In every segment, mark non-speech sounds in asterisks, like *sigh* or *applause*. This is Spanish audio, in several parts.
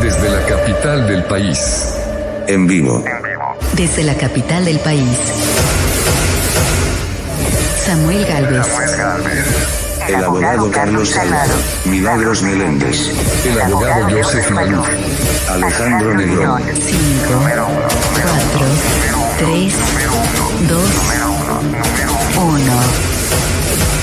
Desde la capital del país. En vivo. Desde la capital del país. Samuel Galvez. El abogado Carlos Salado. Milagros Meléndez. El abogado Joseph Maluf. Alejandro Negrón. 5, 4, 3, 2, 1.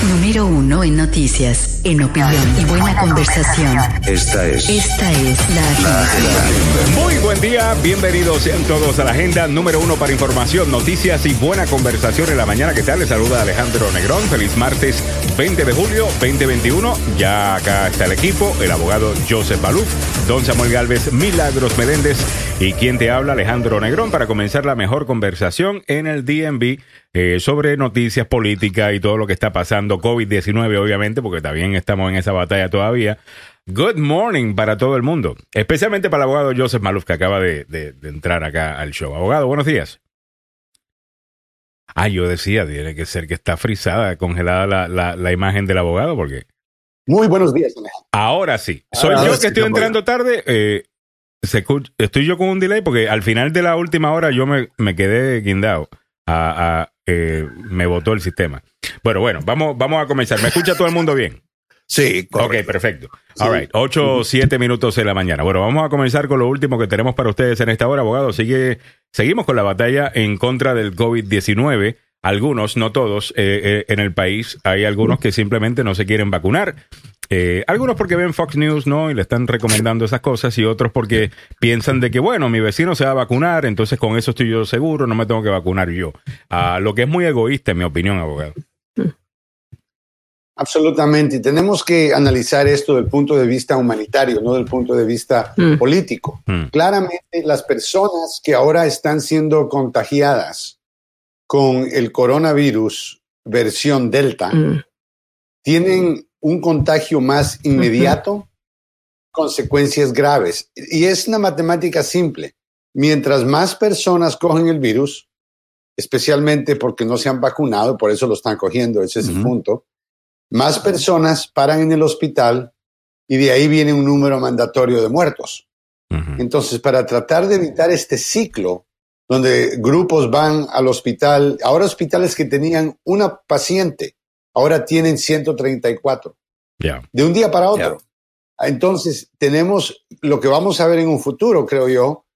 Número 1 en noticias, en opinión y buena conversación. Esta es Esta es la agenda. Muy buen día, bienvenidos sean todos a la agenda número uno para información, noticias y buena conversación en la mañana. ¿Qué tal? Les saluda Alejandro Negrón. Feliz martes 20 de julio 2021. Ya acá está el equipo, el abogado Joseph Baluf, don Samuel Galvez, Milagros Meléndez y quien te habla Alejandro Negrón para comenzar la mejor conversación en el DNB eh, sobre noticias políticas y todo lo que está pasando. COVID-19 obviamente, porque también estamos en esa batalla todavía. Good morning para todo el mundo, especialmente para el abogado Joseph Maluf que acaba de, de- de entrar acá al show. Abogado, buenos días. Ah, yo decía, tiene que ser que está frisada, congelada la, la, la imagen del abogado, porque Muy buenos días, Alejandro. ahora sí. Soy Ahora yo sí, que estoy entrando tarde. eh, se estoy yo con un delay porque al final de la última hora yo me, me quedé guindado. A, a, eh, me botó el sistema. Bueno, bueno, vamos, vamos a comenzar. ¿Me escucha todo el mundo bien? Sí, Ok, perfecto. All right, 8 o 7 minutos de la mañana. Bueno, vamos a comenzar con lo último que tenemos para ustedes en esta hora, abogado. Sigue, seguimos con la batalla en contra del COVID-19. Algunos, no todos, eh, eh, en el país hay algunos que simplemente no se quieren vacunar. Eh, algunos porque ven Fox News, ¿no? Y le están recomendando esas cosas y otros porque piensan de que, bueno, mi vecino se va a vacunar, entonces con eso estoy yo seguro, no me tengo que vacunar yo. Ah, lo que es muy egoísta, en mi opinión, abogado. Absolutamente. Y tenemos que analizar esto del punto de vista humanitario, no del punto de vista político. Mm. Claramente, las personas que ahora están siendo contagiadas con el coronavirus versión Delta tienen un contagio más inmediato, consecuencias graves. Y es una matemática simple. Mientras más personas cogen el virus, especialmente porque no se han vacunado, por eso lo están cogiendo, ese es el punto, más personas paran en el hospital y de ahí viene un número mandatorio de muertos. Ujú. Entonces, para tratar de evitar este ciclo donde grupos van al hospital, ahora hospitales que tenían una paciente, ahora tienen 134, Ya. de un día para otro. Entonces, tenemos lo que vamos a ver en un futuro, creo yo,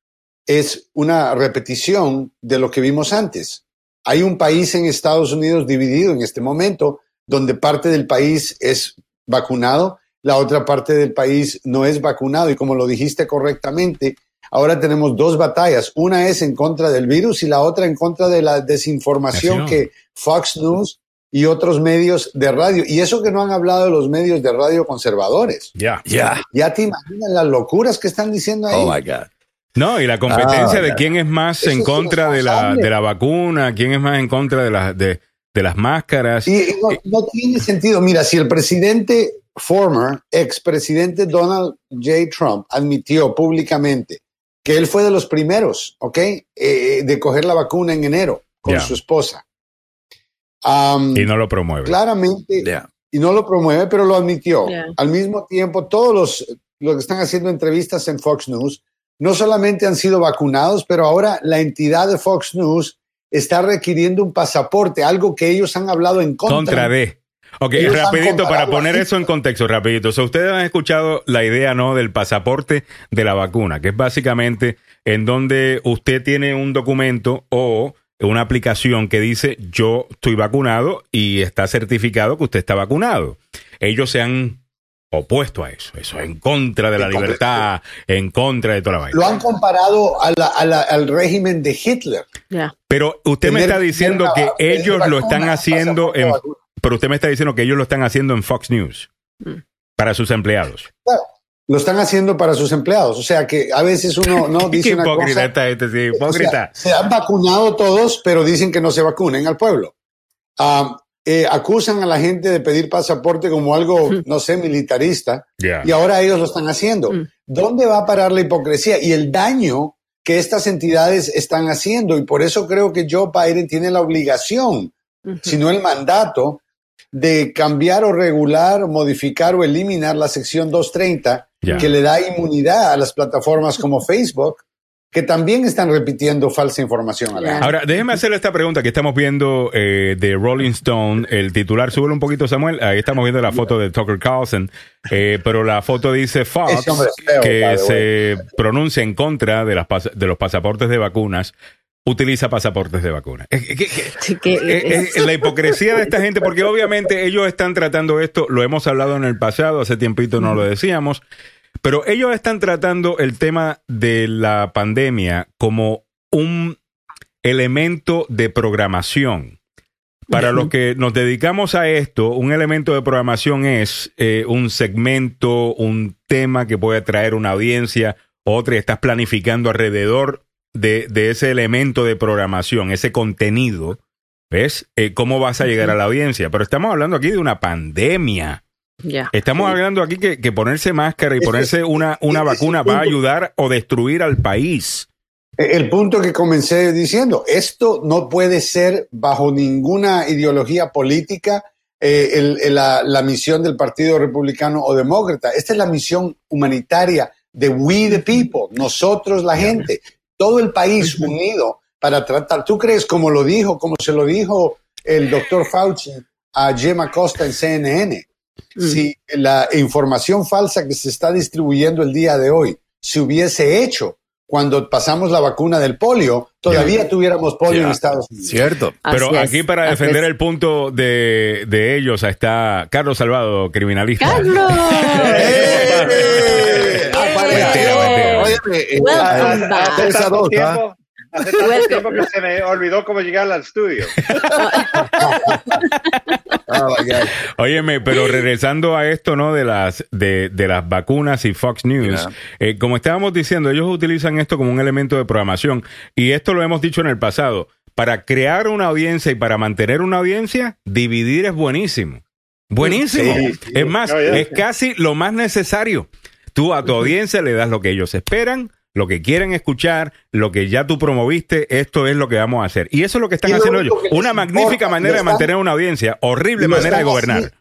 es una repetición de lo que vimos antes. Hay un país en Estados Unidos dividido en este momento, donde parte del país es vacunado, la otra parte del país no es vacunado. Y como lo dijiste correctamente, ahora tenemos dos batallas. Una es en contra del virus y la otra en contra de la desinformación que Fox News y otros medios de radio. Y eso que no han hablado de los medios de radio conservadores. Ya. Yeah. Ya te imaginas las locuras que están diciendo ahí. Oh my God. No, y la competencia Ah, de ya. quién es más en es contra de la, de la vacuna, quién es más en contra de, las de, de las máscaras. Y, y no, no tiene sentido. Mira, si el presidente, former, expresidente Donald J. Trump, admitió públicamente que él fue de los primeros, ¿ok? Eh, de coger la vacuna en enero con su esposa. Y no lo promueve. claramente, Yeah. y no lo promueve, pero lo admitió. Al mismo tiempo, todos los, los que están haciendo entrevistas en Fox News no solamente han sido vacunados, pero ahora la entidad de Fox News está requiriendo un pasaporte, algo que ellos han hablado en contra. Contra de. Ok, Ellos rapidito, para poner eso en contexto, rapidito. O sea, ustedes han escuchado la idea, ¿no? Del pasaporte de la vacuna, que es básicamente en donde usted tiene un documento o una aplicación que dice yo estoy vacunado y está certificado que usted está vacunado. Ellos se han opuesto a eso. Eso es en contra de la En contra- libertad, en contra de toda la vaina. Lo han comparado a la- a la- al régimen de Hitler. Pero usted me está diciendo que una- ellos lo están haciendo en, pero usted me está diciendo que ellos lo están haciendo en Fox News Mm. para sus empleados. Claro, lo están haciendo para sus empleados. O sea que a veces uno no *laughs* Qué dice una hipócrita cosa. está este, sí, O sea, hipócrita. se han vacunado todos, pero dicen que no se vacunen al pueblo. Ah, eh, acusan a la gente de pedir pasaporte como algo, no sé, militarista, y ahora ellos lo están haciendo. Mm. ¿Dónde va a parar la hipocresía y el daño que estas entidades están haciendo? Y por eso creo que Joe Biden tiene la obligación, si no el mandato, de cambiar o regular, modificar o eliminar la sección 230 Ya. que le da inmunidad a las plataformas como Facebook, que también están repitiendo falsa información. Alejandro. Ahora, déjeme hacerle esta pregunta que estamos viendo eh, de Rolling Stone, el titular, súbelo un poquito Samuel, ahí estamos viendo la foto de Tucker Carlson, eh, pero la foto dice Fox, feo, que se pronuncia en contra de, las pas- de los pasaportes de vacunas, utiliza pasaportes de eh, la hipocresía de esta gente, porque obviamente ellos están tratando esto, lo hemos hablado en el pasado, hace tiempito no lo decíamos, pero ellos están tratando el tema de la pandemia como un elemento de programación. Para los que nos dedicamos a esto, un elemento de programación es eh, un segmento, un tema que puede atraer una audiencia, otra y estás planificando alrededor de, de ese elemento de programación, ese contenido. ¿Ves? Eh, ¿Cómo vas a llegar a la audiencia? Pero estamos hablando aquí de una pandemia. Estamos hablando aquí que, que ponerse máscara y ponerse una, una vacuna va a ayudar o destruir al país. El punto que comencé diciendo, esto no puede ser bajo ninguna ideología política eh, el- el- la, la misión del Partido Republicano o Demócrata. Esta es la misión humanitaria de we the people, nosotros la gente, todo el país unido para tratar. ¿Tú crees como lo dijo, como se lo dijo el doctor Fauci a Jim Acosta en CNN? Si la información falsa que se está distribuyendo el día de hoy se hubiese hecho cuando pasamos la vacuna del polio, todavía tuviéramos polio en. Estados Unidos. Cierto. Pero es, aquí para defender es. el punto de, de ellos está Carlos Salvado, criminalista. ¡Carlos! *laughs* ¡Eh! Eh, Welcome a- dos, ¿ah? Hace tanto tiempo que se me olvidó cómo llegar al estudio. Oh, my God. Óyeme, pero regresando a esto, ¿no? De las, de, de las vacunas y Fox News, eh, como estábamos diciendo, ellos utilizan esto como un elemento de programación. Y esto lo hemos dicho en el pasado. Para crear una audiencia y para mantener una audiencia, dividir es buenísimo. Buenísimo. Sí, sí. Es más, es casi lo más necesario. Tú a tu audiencia le das lo que ellos esperan, lo que quieren escuchar, lo que ya tú promoviste, esto es lo que vamos a hacer. Y eso es lo que están Y lo haciendo ellos. Una magnífica importa, manera de mantener una audiencia, horrible Y manera de gobernar.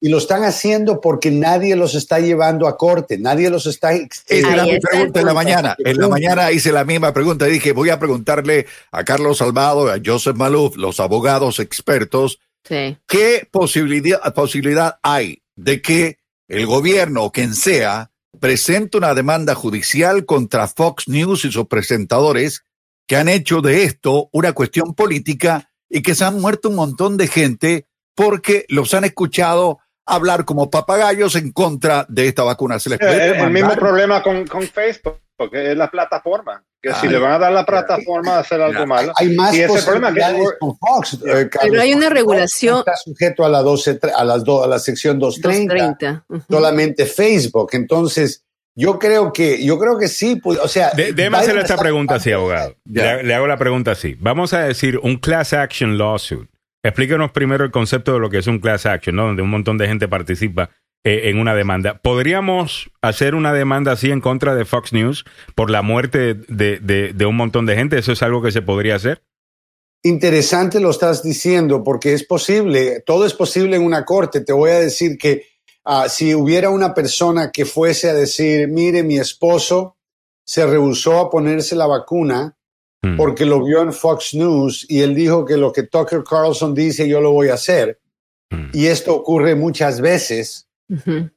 y lo están haciendo porque nadie los está llevando a corte, nadie los está... Esa era mi pregunta en la mañana. En la mañana hice la misma pregunta. Dije, voy a preguntarle a Carlos Salvado, a Joseph Maluf, los abogados expertos, Sí. ¿qué posibilidad, posibilidad hay de que el gobierno o quien sea presente una demanda judicial contra Fox News y sus presentadores que han hecho de esto una cuestión política y que se han muerto un montón de gente porque los han escuchado hablar como papagayos en contra de esta vacuna? ¿Se les puede Eh, el, el mismo problema con, con Facebook, porque es la plataforma. Que si le van a dar la plataforma a hacer algo Mira, malo. Hay más y ese problema que posibilidades con Fox. eh, Carlos. Pero hay una Fox regulación- Está sujeto a la, 12, a las do- a la sección 230. 230. Ujú. solamente Facebook. Entonces, yo creo que, yo creo que sí, pues, o sea, De- déjeme hacerle esta pregunta así, abogado. Le, le hago la pregunta así. Vamos a decir un class action lawsuit. Explíquenos primero el concepto de lo que es un class action, ¿no? Donde un montón de gente participa eh, en una demanda. ¿Podríamos hacer una demanda así en contra de Fox News por la muerte de, de- de un montón de gente? ¿Eso es algo que se podría hacer? Interesante lo estás diciendo, porque es posible, todo es posible en una corte. Te voy a decir que ah, si hubiera una persona que fuese a decir, mire, mi esposo se rehusó a ponerse la vacuna Mm. porque lo vio en Fox News y él dijo que lo que Tucker Carlson dice yo lo voy a hacer. Mm. Y esto ocurre muchas veces.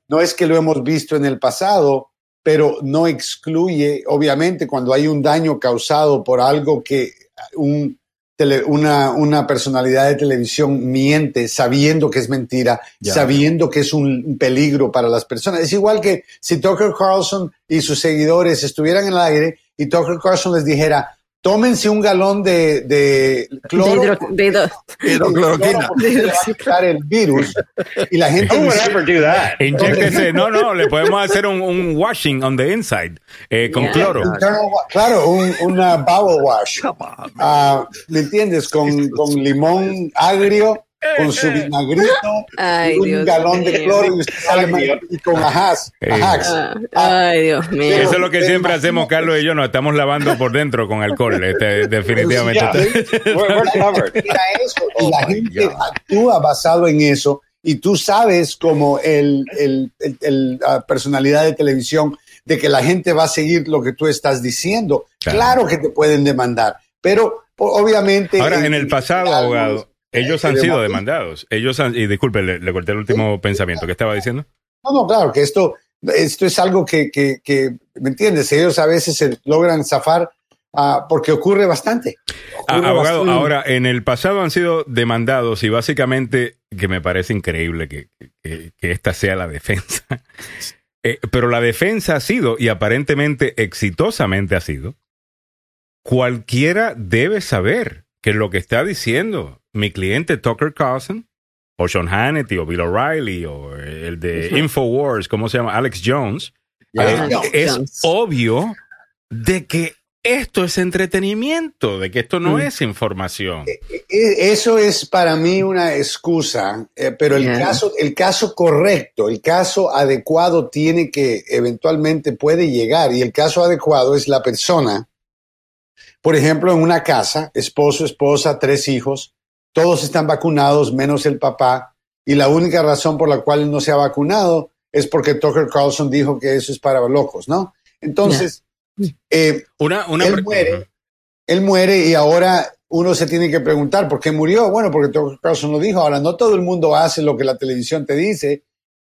No es que lo hemos visto en el pasado, pero no excluye, obviamente, cuando hay un daño causado por algo que un tele- una, una personalidad de televisión miente sabiendo que es mentira, sabiendo que es un, un peligro para las personas. Es igual que si Tucker Carlson y sus seguidores estuvieran en el aire y Tucker Carlson les dijera, tómense un galón de, de De cloro. hidro- de hidro- Hidrocloroquina. porque *laughs* se le va a quitar el virus y la gente Who would dice, ever do that? Inyéctese. *laughs* No, no, le podemos hacer un, un washing on the inside eh, con Yeah. cloro. Internal claro, un, una bowel wash. Ah, ¿Me entiendes? Con, con limón agrio, con su vinagrito, Ay, y un Dios galón de cloro y con ajas. Eh. ajax. Ah, Ah, Ay, Dios mío. Eso es lo que siempre hacemos Carlos y yo, nos estamos lavando por dentro con alcohol, este, definitivamente. Yeah. *laughs* We're, we're covered. Mira eso, y Oh la gente God. actúa basado en eso y tú sabes como el, el, el- el, ah, personalidad de televisión de que la gente va a seguir lo que tú estás diciendo. Claro. Claro, que te pueden demandar, pero obviamente... Ahora, en el pasado, algunos, abogado, ellos eh, han sido demandados. Ellos han, y disculpe, le, le corté el último pensamiento que estaba diciendo. No, no, claro, que esto, esto es algo que, que, que, ¿me entiendes? Ellos a veces se logran zafar ah, porque ocurre bastante. Ocurre abogado, bastante. ahora en el pasado han sido demandados y básicamente, que me parece increíble que, que- que esta sea la defensa, *laughs* Eh, pero la defensa ha sido, y aparentemente exitosamente ha sido, cualquiera debe saber que lo que está diciendo mi cliente Tucker Carlson, o Sean Hannity, o Bill O'Reilly, o el de. Infowars, ¿cómo se llama? Alex Jones, eh, es Jones. obvio de que esto es entretenimiento, de que esto no Mm. es información. E- Eso es para mí una excusa, eh, pero el, Yeah. caso, el caso correcto, el caso adecuado tiene que eventualmente puede llegar y el caso adecuado es la persona, por ejemplo, en una casa, esposo, esposa, tres hijos, todos están vacunados menos el papá y la única razón por la cual él no se ha vacunado es porque Tucker Carlson dijo que eso es para locos, ¿no? Entonces, eh, Una, una Él muere. él muere y ahora uno se tiene que preguntar por qué murió. Bueno, porque Tucker Carlson lo dijo. Ahora, no todo el mundo hace lo que la televisión te dice,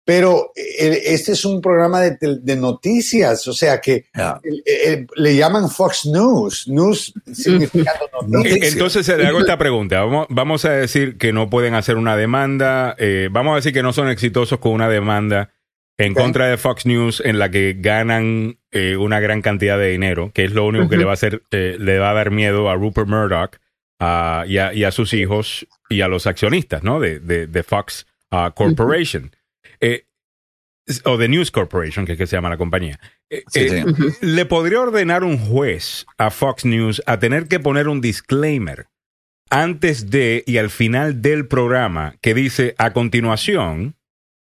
pero eh, este es un programa de, tel- de noticias, o sea que eh, eh, le llaman Fox News, news significando *laughs* Eh, noticias. Entonces le hago esta pregunta. Vamos, vamos a decir que no pueden hacer una demanda. eh, vamos a decir que no son exitosos con una demanda en contra de Fox News en la que ganan eh, una gran cantidad de dinero, que es lo único que le va a hacer, eh, le va a dar miedo a Rupert Murdoch a- y, a, y a sus hijos y a los accionistas, ¿no? De, de, de Fox uh, Corporation. Eh, o de News Corporation, que es que se llama la compañía. Eh, Sí, eh, sí. ¿Le podría ordenar un juez a Fox News a tener que poner un disclaimer antes de y al final del programa que dice a continuación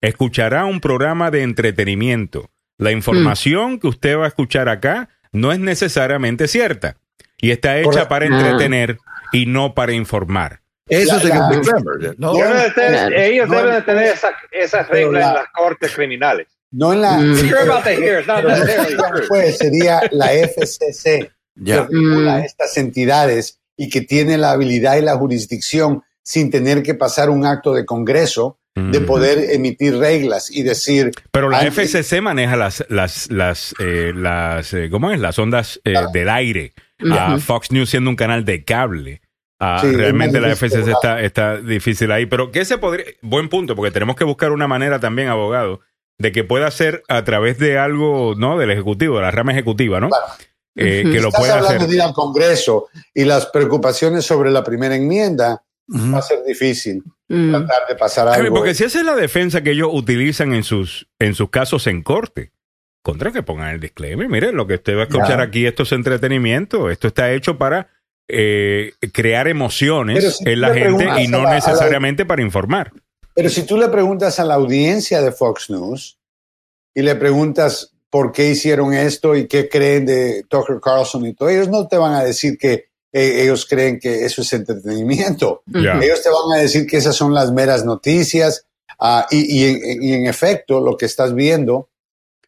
escuchará un programa de entretenimiento. La información que usted va a escuchar acá no es necesariamente cierta y está hecha Correcto. para Ah. entretener y no para informar. Eso La- sería la- un ¿no? Deben tener- ellos No, deben de tener esa- esas reglas la- en las cortes criminales. No en la... Mm. Sure about the not sería la FCC. Ya. que regula Mm. estas entidades y que tiene la habilidad y la jurisdicción sin tener que pasar un acto de Congreso de Mm. poder emitir reglas y decir Pero la Antes- FCC maneja las, las, las, eh, las eh, ¿cómo es? Las ondas eh, del aire. A Ujú. Fox News siendo un canal de cable. Ah, Sí, es realmente más la FCC está, está difícil ahí. Pero ¿qué se podría? Buen punto, porque tenemos que buscar una manera también, abogado, de que pueda ser a través de algo, ¿no? Del Ejecutivo, de la rama ejecutiva, ¿no? Claro. Eh, Ujú. que lo estás pueda hablando hacer. de ir al Congreso y las preocupaciones sobre la primera enmienda, va a ser difícil Mm. tratar de pasar Ay, algo. Porque si esa es la defensa que ellos utilizan en sus, en sus casos en corte, contra que pongan el disclaimer, mire, lo que usted va a escuchar Ya. aquí, esto es entretenimiento, esto está hecho para eh, crear emociones si en la gente y no la- a la- necesariamente para informar. Pero si tú le preguntas a la audiencia de Fox News y le preguntas por qué hicieron esto y qué creen de Tucker Carlson y todo, ellos no te van a decir que eh, ellos creen que eso es entretenimiento. Ellos te van a decir que esas son las meras noticias y, y en, y en efecto lo que estás viendo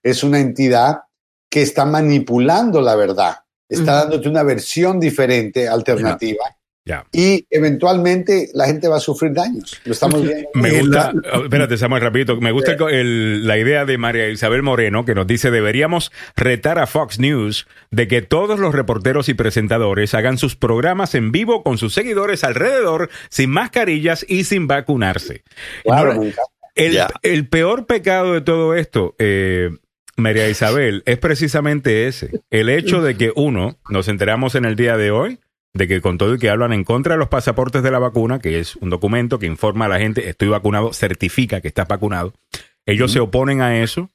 es una entidad que está manipulando la verdad, está dándote una versión diferente, alternativa. Ya. Y eventualmente la gente va a sufrir daños. Lo estamos viendo. Me gusta, oh, espérate Samuel, rapidito, me gusta el la idea de María Isabel Moreno que nos dice deberíamos retar a Fox News de que todos los reporteros y presentadores hagan sus programas en vivo con sus seguidores alrededor sin mascarillas y sin vacunarse. Claro, el, el peor pecado de todo esto, eh, María Isabel, es precisamente ese. El hecho de que uno, nos enteramos en el día de hoy, de que con todo y que hablan en contra de los pasaportes de la vacuna, que es un documento que informa a la gente, estoy vacunado, certifica que estás vacunado, ellos se oponen a eso,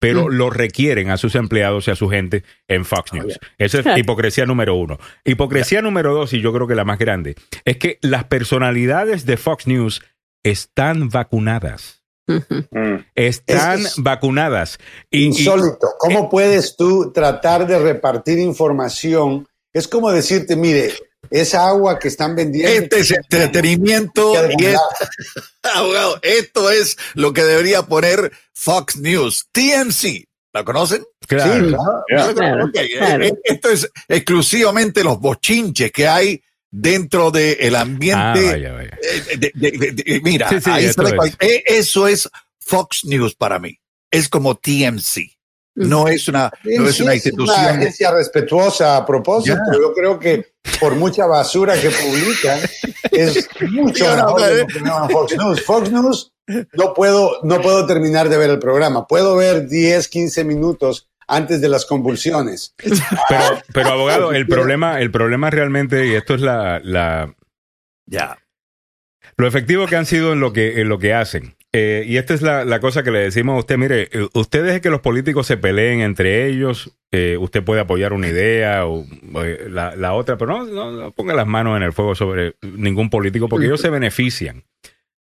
pero Mm. lo requieren a sus empleados y a su gente en Fox News. Esa es *laughs* hipocresía número uno. Hipocresía número dos, y yo creo que la más grande, es que las personalidades de Fox News están vacunadas. Mm. Están es vacunadas. Y, y- Insólito. ¿Cómo puedes tú tratar de repartir información? Es como decirte, mire, esa agua que están vendiendo. Este es entretenimiento y es, *laughs* abogado, esto es lo que debería poner Fox News, TMC. ¿La conocen? Claro. Sí, claro. Claro, eh, Esto es exclusivamente los bochinches que hay dentro del ambiente. vaya, vaya. de- de- mira, Sí, sí, ahí esto está la es. cual- eh, eso es Fox News para mí. Es como TMC. No es una, no es Sí, una es una institución. agencia respetuosa a propósito. Ya. Yo creo que por mucha basura que publican, *laughs* es mucho mejor de que Fox News. Fox News no puedo, no puedo terminar de ver el programa. Puedo ver 10, 15 minutos antes de las convulsiones. *laughs* Pero, pero abogado, el problema, el problema realmente, y esto es la, la, Ya. lo efectivo que han sido en lo que, en lo que hacen. Eh, y esta es la, la cosa que le decimos a usted, mire, eh, usted deje que los políticos se peleen entre ellos, eh, usted puede apoyar una idea o eh, la, la otra, pero no, no, no ponga las manos en el fuego sobre ningún político porque ellos se benefician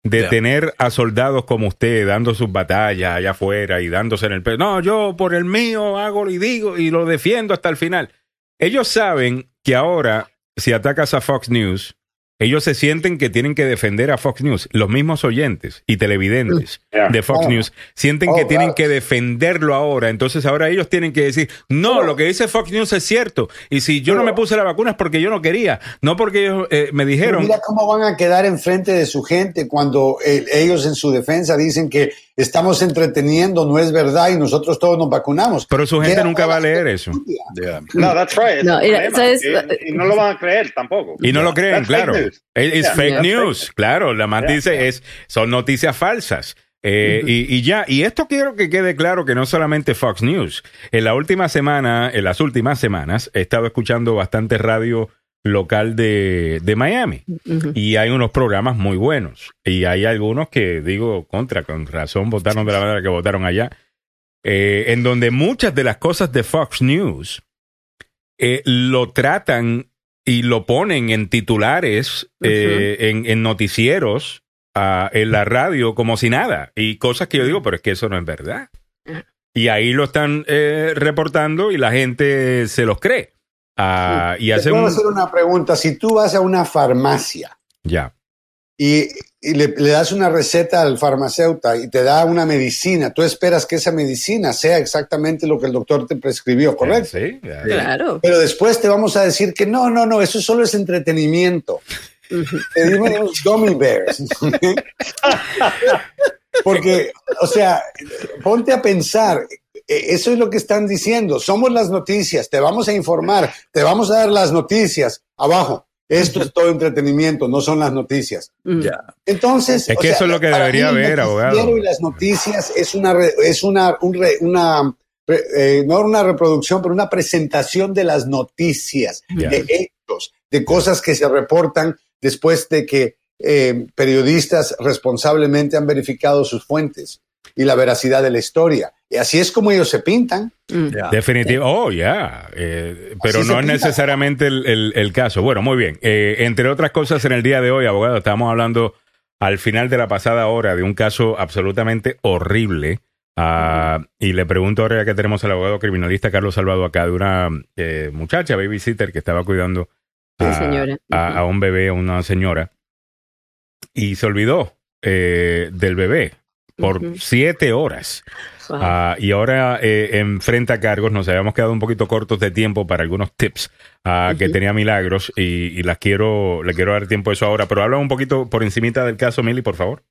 de tener a soldados como usted dando sus batallas allá afuera y dándose en el pecho. No, yo por el mío hago y digo y lo defiendo hasta el final. Ellos saben que ahora, si atacas a Fox News, ellos se sienten que tienen que defender a Fox News. Los mismos oyentes y televidentes Yeah. de Fox Oh. News sienten Oh, que tienen que defenderlo ahora. Entonces ahora ellos tienen que decir, no, Oh. lo que dice Fox News es cierto. Y si yo no me puse la vacuna es porque yo no quería, no porque ellos eh, me Pero dijeron. mira cómo van a quedar enfrente de su gente cuando eh, ellos en su defensa dicen que estamos entreteniendo, no es verdad y nosotros todos nos vacunamos. Pero su gente nunca va a leer eso. No, that's right. No. Y, y no lo van a creer tampoco. Y no lo creen, That's claro. news. Es, Yeah. fake Yeah. news, claro. La más Yeah. dice es, son noticias falsas. Eh, y, y ya, y esto quiero que quede claro que no solamente Fox News. En la última semana, en las últimas semanas, he estado escuchando bastante radio local de, de Miami. Y hay unos programas muy buenos. Y hay algunos que, digo, contra, con razón, votaron de la manera que votaron allá. eh, en donde muchas de las cosas de Fox News eh, lo tratan y lo ponen en titulares, eh, en, en noticieros, ah, en la radio, como si nada. Y cosas que yo digo, pero es que eso no es verdad. Ajá. Y ahí lo están eh, reportando y la gente se los cree. Ah, y Te hace puedo un... hacer una pregunta. Si tú vas a una farmacia Ya. y, y le, le das una receta al farmacéutico y te da una medicina, tú esperas que esa medicina sea exactamente lo que el doctor te prescribió, ¿correcto? Sí, ya. Claro. Pero después te vamos a decir que no, no, no, eso solo es entretenimiento. Te dimos unos gummy bears. *laughs* Porque, o sea, ponte a pensar, eh, eso es lo que están diciendo, somos las noticias, te vamos a informar, te vamos a dar las noticias abajo. Esto es todo entretenimiento, no son las noticias. Mm. Ya. Entonces, Es o que sea, eso es lo que debería haber, abogado. Y las noticias es una, re- es una, un re- una re- eh, no una reproducción, pero una presentación de las noticias, de hechos, de cosas que se reportan después de que eh, periodistas responsablemente han verificado sus fuentes y la veracidad de la historia. Y así es como ellos se pintan. Mm. Ya. Definitivo. Oh, ya. Eh, pero no es necesariamente el, el- el caso. Bueno, muy bien. Eh, entre otras cosas, en el día de hoy, abogado, estamos hablando al final de la pasada hora de un caso absolutamente horrible. Ah, y le pregunto ahora ya que tenemos al abogado criminalista Carlos Salvado acá, de una eh, muchacha, babysitter, que estaba cuidando a, señora. a- a un bebé, a una señora, y se olvidó eh, del bebé por siete horas. Wow. Ah, y ahora eh, enfrenta cargos. Nos habíamos quedado un poquito cortos de tiempo para algunos tips ah, que tenía Milagros y, y las quiero, le quiero dar tiempo a eso ahora. Pero habla un poquito por encimita del caso, Mili, por favor.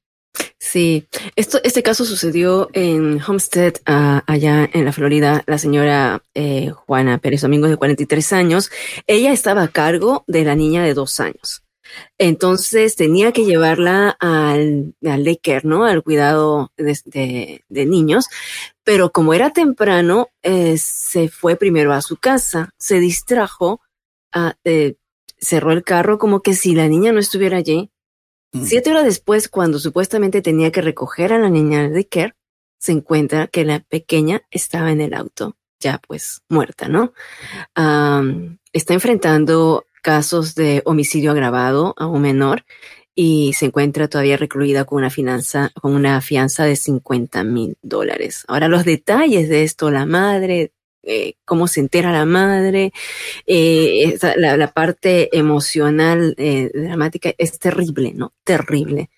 Sí, esto, este caso sucedió en Homestead, ah, allá en la Florida. La señora eh, Juana Pérez Domingos, de 43 años, ella estaba a cargo de la niña de dos años. Entonces tenía que llevarla al, al daycare, ¿no? Al cuidado de, de- de niños. Pero como era temprano, eh, se fue primero a su casa, se distrajo, ah, eh, cerró el carro como que si la niña no estuviera allí. Mm. Siete horas después, cuando supuestamente tenía que recoger a la niña de care, se encuentra que la pequeña estaba en el auto, ya pues muerta, ¿no? Está enfrentando casos de homicidio agravado a un menor y se encuentra todavía recluida con una fianza, con una fianza de 50 mil dólares. Ahora, los detalles de esto, la madre eh, cómo se entera la madre, eh, la, parte emocional, eh, dramática, es terrible, ¿no? Terrible.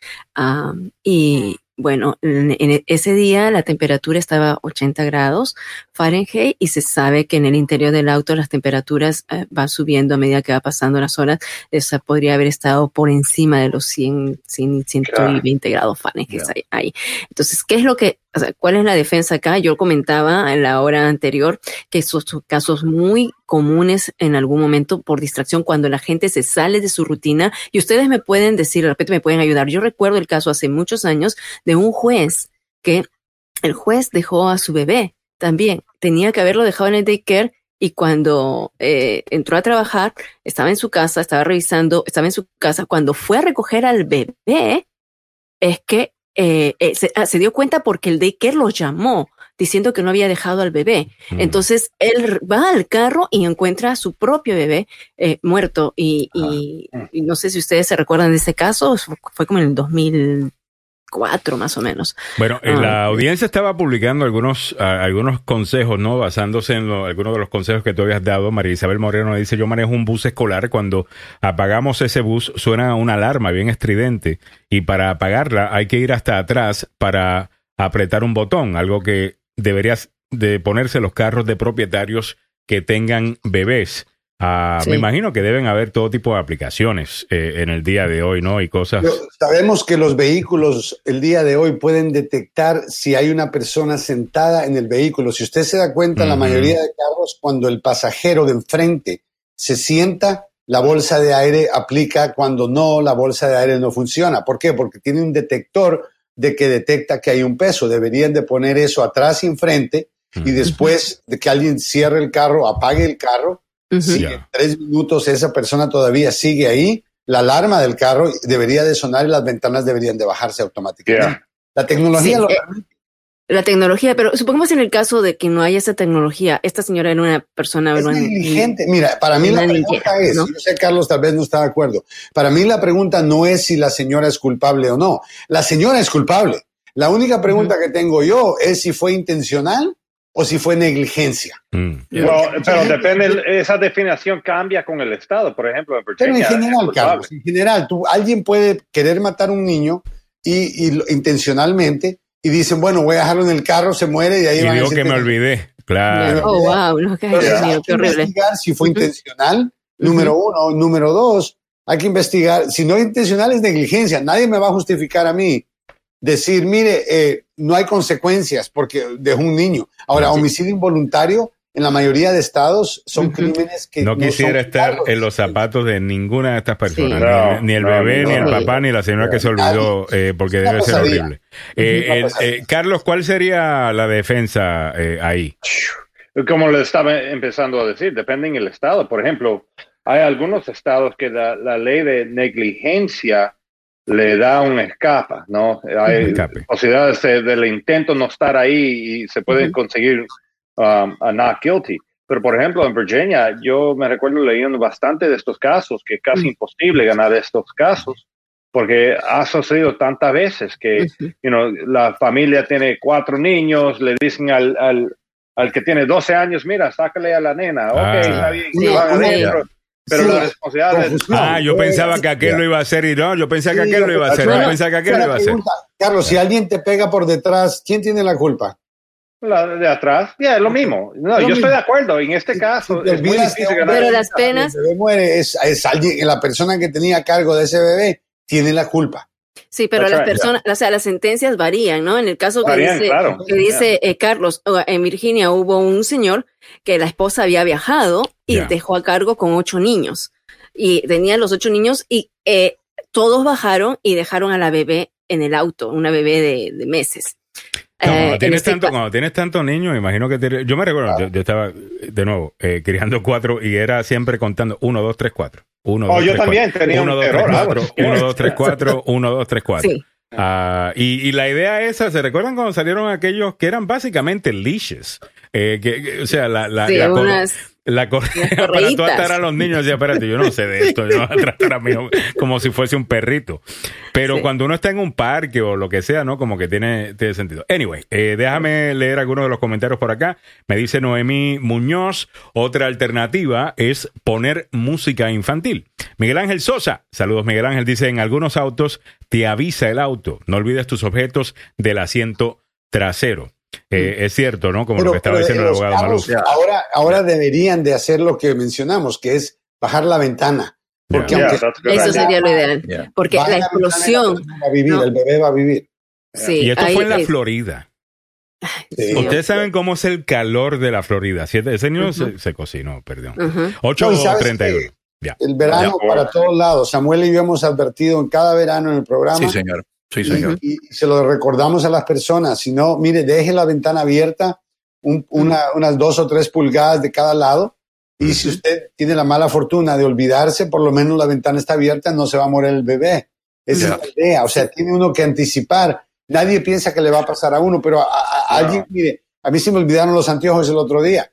Y bueno, en, ese día la temperatura estaba 80 grados Fahrenheit y se sabe que en el interior del auto las temperaturas eh, van subiendo a medida que va pasando las horas. Esa podría haber estado por encima de los 100, 100 120 grados Fahrenheit ahí, ahí. Entonces, ¿qué es lo que, cuál es la defensa acá? Yo comentaba en la hora anterior que son casos muy comunes en algún momento por distracción cuando la gente se sale de su rutina y ustedes me pueden decir, de repente me pueden ayudar. Yo recuerdo el caso hace muchos años de un juez que el juez dejó a su bebé también. Tenía que haberlo dejado en el daycare y cuando eh, entró a trabajar, estaba en su casa, estaba revisando, estaba en su casa. Cuando fue a recoger al bebé, es que eh, eh, se, ah, se dio cuenta porque el daycare lo llamó diciendo que no había dejado al bebé. Mm. Entonces él va al carro y encuentra a su propio bebé eh, muerto. Y, y- y no sé si ustedes se recuerdan de ese caso, fue como en el 2004 más o menos. Bueno, eh, Ah. la audiencia estaba publicando algunos, ah, algunos consejos, ¿no? Basándose en lo- algunos de los consejos que tú habías dado. María Isabel Moreno dice, yo manejo un bus escolar. Cuando apagamos ese bus suena una alarma bien estridente y para apagarla hay que ir hasta atrás para apretar un botón, algo que deberías de ponerse los carros de propietarios que tengan bebés. Ah, Sí. Me imagino que deben haber todo tipo de aplicaciones eh, en el día de hoy, ¿no? Y cosas... Pero sabemos que los vehículos el día de hoy pueden detectar si hay una persona sentada en el vehículo. Si usted se da cuenta, la mayoría de carros, cuando el pasajero de enfrente se sienta, la bolsa de aire aplica. Cuando no, la bolsa de aire no funciona. ¿Por qué? Porque tiene un detector de que detecta que hay un peso. Deberían de poner eso atrás y enfrente y después de que alguien cierre el carro, apague el carro. Si en tres minutos esa persona todavía sigue ahí, la alarma del carro debería de sonar y las ventanas deberían de bajarse automáticamente. Yeah. La tecnología Sí, lo eh, permite. La tecnología, pero supongamos en el caso de que no haya esa tecnología, esta señora era una persona es negligente. Mira, para mí la pregunta es, ¿no? yo sé Carlos tal vez no está de acuerdo, para mí la pregunta no es si la señora es culpable o no. La señora es culpable. La única pregunta que tengo yo es si fue intencional o si fue negligencia. Mm. Pero, pero depende, esa definición cambia con el Estado. Por ejemplo, en Pero en general. Carlos, en general, tú, alguien puede querer matar a un niño y, intencionalmente y dicen, bueno, voy a dejarlo en el carro, se muere y ahí Y van a digo decir que me olvidé. Claro. Oh, wow, no, Pero Dios hay mío, que qué horrible. investigar si fue intencional, número uno. Número dos, hay que investigar. Si no es intencional, es negligencia. Nadie me va a justificar a mí decir, mire, eh, no hay consecuencias porque dejó un niño. Ahora, Sí. homicidio involuntario en la mayoría de estados son crímenes que No quisiera son estar en los zapatos de ninguna de estas personas, Sí. ni, No, ni el no, bebé, no, ni el no. papá, ni la señora que se olvidó, eh, porque debe ser horrible. Eh, eh, Carlos, ¿cuál sería la defensa eh, ahí? Como le estaba empezando a decir, depende en el estado. Por ejemplo, hay algunos estados que la, la ley de negligencia le da un escapa, ¿no? Hay Escape. posibilidades de- del intento no estar ahí y se puede conseguir um, a not guilty. Pero, por ejemplo, en Virginia, yo me recuerdo leyendo bastante de estos casos, que es casi Mm. imposible ganar estos casos, porque ha sucedido tantas veces que Ujú. you know, la familia tiene cuatro niños, le dicen al, al, al que tiene 12 años, mira, sácale a la nena, ok, Ah. está bien, Sí. Pero Sí. la responsabilidad. Confusión. Ah, yo pensaba que aquel lo iba a hacer y no, yo pensaba que aquel lo iba a hacer, yo pensaba que aquel lo iba a hacer. Carlos, si alguien te pega por detrás, ¿quién tiene la culpa? La de atrás, ya, es lo mismo. No, Lo yo mismo. estoy de acuerdo. En este caso, Si es muy difícil ganar. Pero bebé- las penas- El bebé muere, es, es alguien, la persona que tenía cargo de ese bebé tiene la culpa. Sí, pero That's las right, personas, o sea, las sentencias varían, ¿no? En el caso que Varían, dice, claro. que dice eh, Carlos, en Virginia hubo un señor que la esposa había viajado y dejó a cargo con ocho niños. Y tenía los ocho niños y eh, todos bajaron y dejaron a la bebé en el auto, una bebé de, de meses. No, Eh, cuando, en tienes este tanto, cuando tienes tantos niños, imagino que te- yo me recuerdo, yo, yo estaba de nuevo eh, criando cuatro y era siempre contando uno, dos, tres, cuatro. Uno, Oh, dos, yo tres, también cuatro. tenía uno, un dos, tres, terror, cuatro, vamos. uno, dos, tres, *laughs* cuatro, uno, dos, tres, cuatro. Sí. Ah, y, y la idea esa, ¿se recuerdan cuando salieron aquellos que eran básicamente leashes? Eh, que, que- o sea, la, la, Sí, la unas- La correa *laughs* para tú atar a los niños. Decía, espérate, yo no sé de esto. Yo voy a tratar a mi hijo como si fuese un perrito. Pero Sí. cuando uno está en un parque o lo que sea, ¿no? Como que tiene, tiene sentido. Anyway, eh, déjame leer algunos de los comentarios por acá. Me dice Noemí Muñoz. Otra alternativa es poner música infantil. Miguel Ángel Sosa. Saludos, Miguel Ángel. Dice, en algunos autos te avisa el auto. No olvides tus objetos del asiento trasero. Eh, es cierto, ¿no? Como lo que estaba diciendo el los abogado Maluf. ahora, ahora deberían de hacer lo que mencionamos, que es bajar la ventana. Porque Yeah. aunque Yeah, Eso sería lo ideal. Yeah. Porque la explosión. el va a vivir, ¿no? el bebé va a vivir. Sí, Y esto ahí fue en la es- Florida. Sí. Ustedes saben cómo es el calor de la Florida. Si ese niño se, cocinó, perdón. Ujú. 8 No, y sabes 31. que Ya. El verano Ya. para todos lados. Samuel y yo hemos advertido en cada verano en el programa. Sí, señor. Sí, y, señor. y se lo recordamos a las personas. Si no, mire, deje la ventana abierta un- una- unas dos o tres pulgadas de cada lado. Y si usted tiene la mala fortuna de olvidarse, por lo menos la ventana está abierta, no se va a morir el bebé. Esa Ya. es la idea. O sea, tiene uno que anticipar. Nadie piensa que le va a pasar a uno, pero a, a- a alguien, mire, a mí se me olvidaron los anteojos el otro día.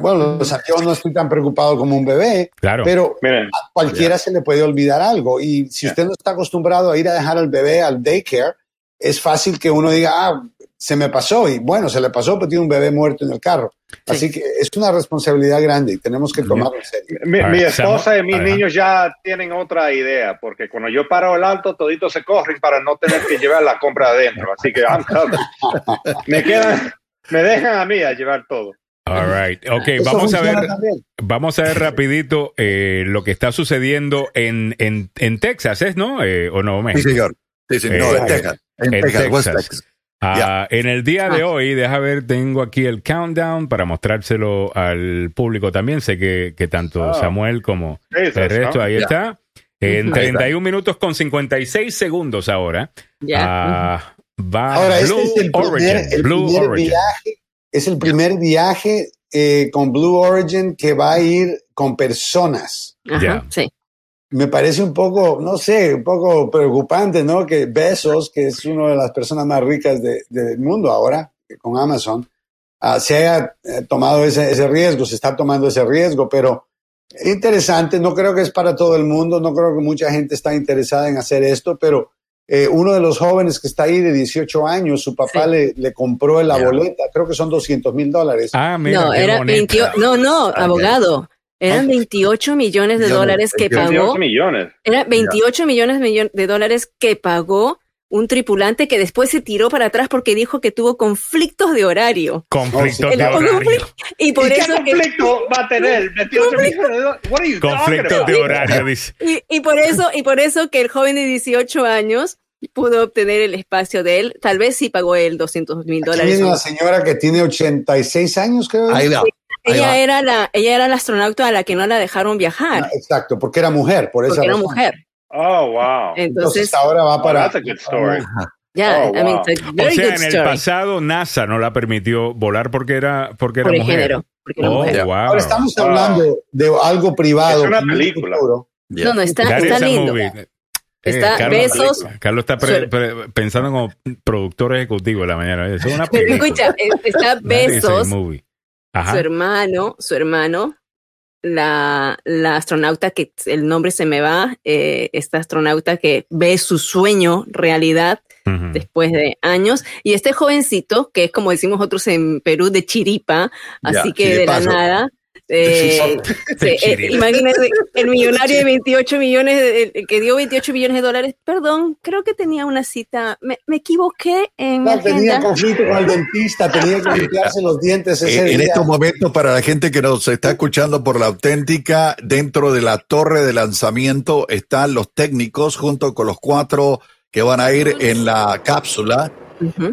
Bueno, los no estoy tan preocupado como un bebé, Claro. pero Miren, a cualquiera se le puede olvidar algo. Y si usted no está acostumbrado a ir a dejar al bebé al daycare, es fácil que uno diga, ah, se me pasó. Y bueno, se le pasó, pero tiene un bebé muerto en el carro. Así que es una responsabilidad grande y tenemos que tomarlo en serio. mi, esposa y mis niños ya tienen otra idea, porque cuando yo paro el alto, toditos se corren para no tener que llevar la compra adentro. Así que *laughs* me quedan, me dejan a mí a llevar todo. All right. Ok, Eso vamos a ver. también. Vamos a ver rapidito eh, lo que está sucediendo en, en, en Texas, ¿es no? Eh, ¿O no, Sí, México? señor. Sí, señor. Eh, No, en Texas. En en Texas, West Texas. Texas. Ah, En el día de Ah. hoy, deja ver, tengo aquí el countdown para mostrárselo al público también. Sé que, que tanto Ah. Samuel como Jesus, el resto, ¿no? ahí Ya. está. En Ujú. 31 minutos con 56 segundos ahora. Ya. Ah, va Ahora, Blue este es el primer, Origin. el Blue primer Origin. viaje, es el primer viaje eh, con Blue Origin que va a ir con personas. Ajá, Ya. sí. me parece un poco, no sé, un poco preocupante, ¿no? Que Bezos, que es una de las personas más ricas de- del mundo ahora, con Amazon, ah, se haya eh, tomado ese, ese riesgo, se está tomando ese riesgo, pero interesante, no creo que es para todo el mundo, no creo que mucha gente está interesada en hacer esto, pero eh, uno de los jóvenes que está ahí de 18 años, su papá Sí. le, le compró la boleta, creo que son 200 mil dólares. Ah, mira, no, qué era bonito. 28, no, no, abogado. Eran 28 millones de Millones, dólares que 28 pagó. 28 millones. Era 28 millones millon- de dólares que pagó un tripulante que después se tiró para atrás porque dijo que tuvo conflictos de horario. Conflicto Oh, de horario. Y por ¿Y qué eso que, conflicto va a tener *laughs* 28 millones de dólares? What are you talking Conflicto de horario, dice. y, y por eso y por eso que el joven de 18 años pudo obtener el espacio de él. Tal vez sí pagó él 200 mil dólares. viene una señora que tiene 86 años, creo. Ahí va. Ahí Ella va. era la ella era la astronauta a la que no la dejaron viajar Ah, Exacto, porque era mujer, por esa porque era razón. mujer. Oh, wow. Entonces, Entonces ahora va Oh, para. that's a good story. ya, Oh, I mean, wow. it's a O very sea, good en el pasado NASA no la permitió volar porque era porque era por mujer. género, porque era Oh, mujer. wow. Ahora estamos Wow. hablando de algo privado. Es una película. Ya. No, no, está, está lindo. movie. Está Carlos, Besos. Carlos está pre- pre- pensando como productor ejecutivo de la mañana. Es una *laughs* Pero película. escucha, eh, está Besos, movie. su hermano, su hermano, la, la astronauta que el nombre se me va, eh, esta astronauta que ve su sueño realidad después de años, y este jovencito, que es como decimos otros en Perú, de chiripa, Ya, así que de la nada. Eh, *laughs* se- eh, imagínate el millonario de *laughs* 28 millones, el que dio 28 millones de dólares. Perdón, creo que tenía una cita. Me, me equivoqué en No, tenía conflicto con el dentista, tenía que limpiarse los dientes ese En, estos momentos, para la gente que nos está escuchando por la auténtica, dentro de la torre de lanzamiento están los técnicos junto con los cuatro que van a ir en la cápsula.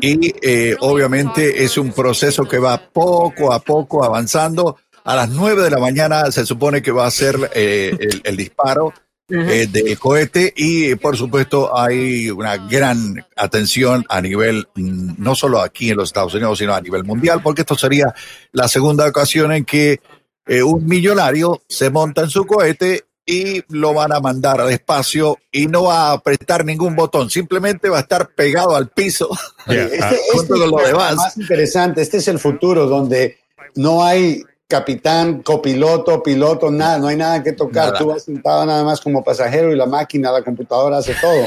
Y eh, obviamente es un proceso que va poco a poco avanzando. A las nueve de la mañana se supone que va a ser eh, el, el disparo eh, del cohete y por supuesto hay una gran atención a nivel, mm, no solo aquí en los Estados Unidos, sino a nivel mundial, porque esto sería la segunda ocasión en que eh, un millonario se monta en su cohete y lo van a mandar al espacio y no va a apretar ningún botón, simplemente va a estar pegado al piso. Ya, Este, *laughs* junto es con lo lo demás. más interesante. Este es el futuro donde no hay capitán, copiloto, piloto, nada, no hay nada que tocar. Nada. Tú vas sentado nada más como pasajero y la máquina, la computadora hace todo.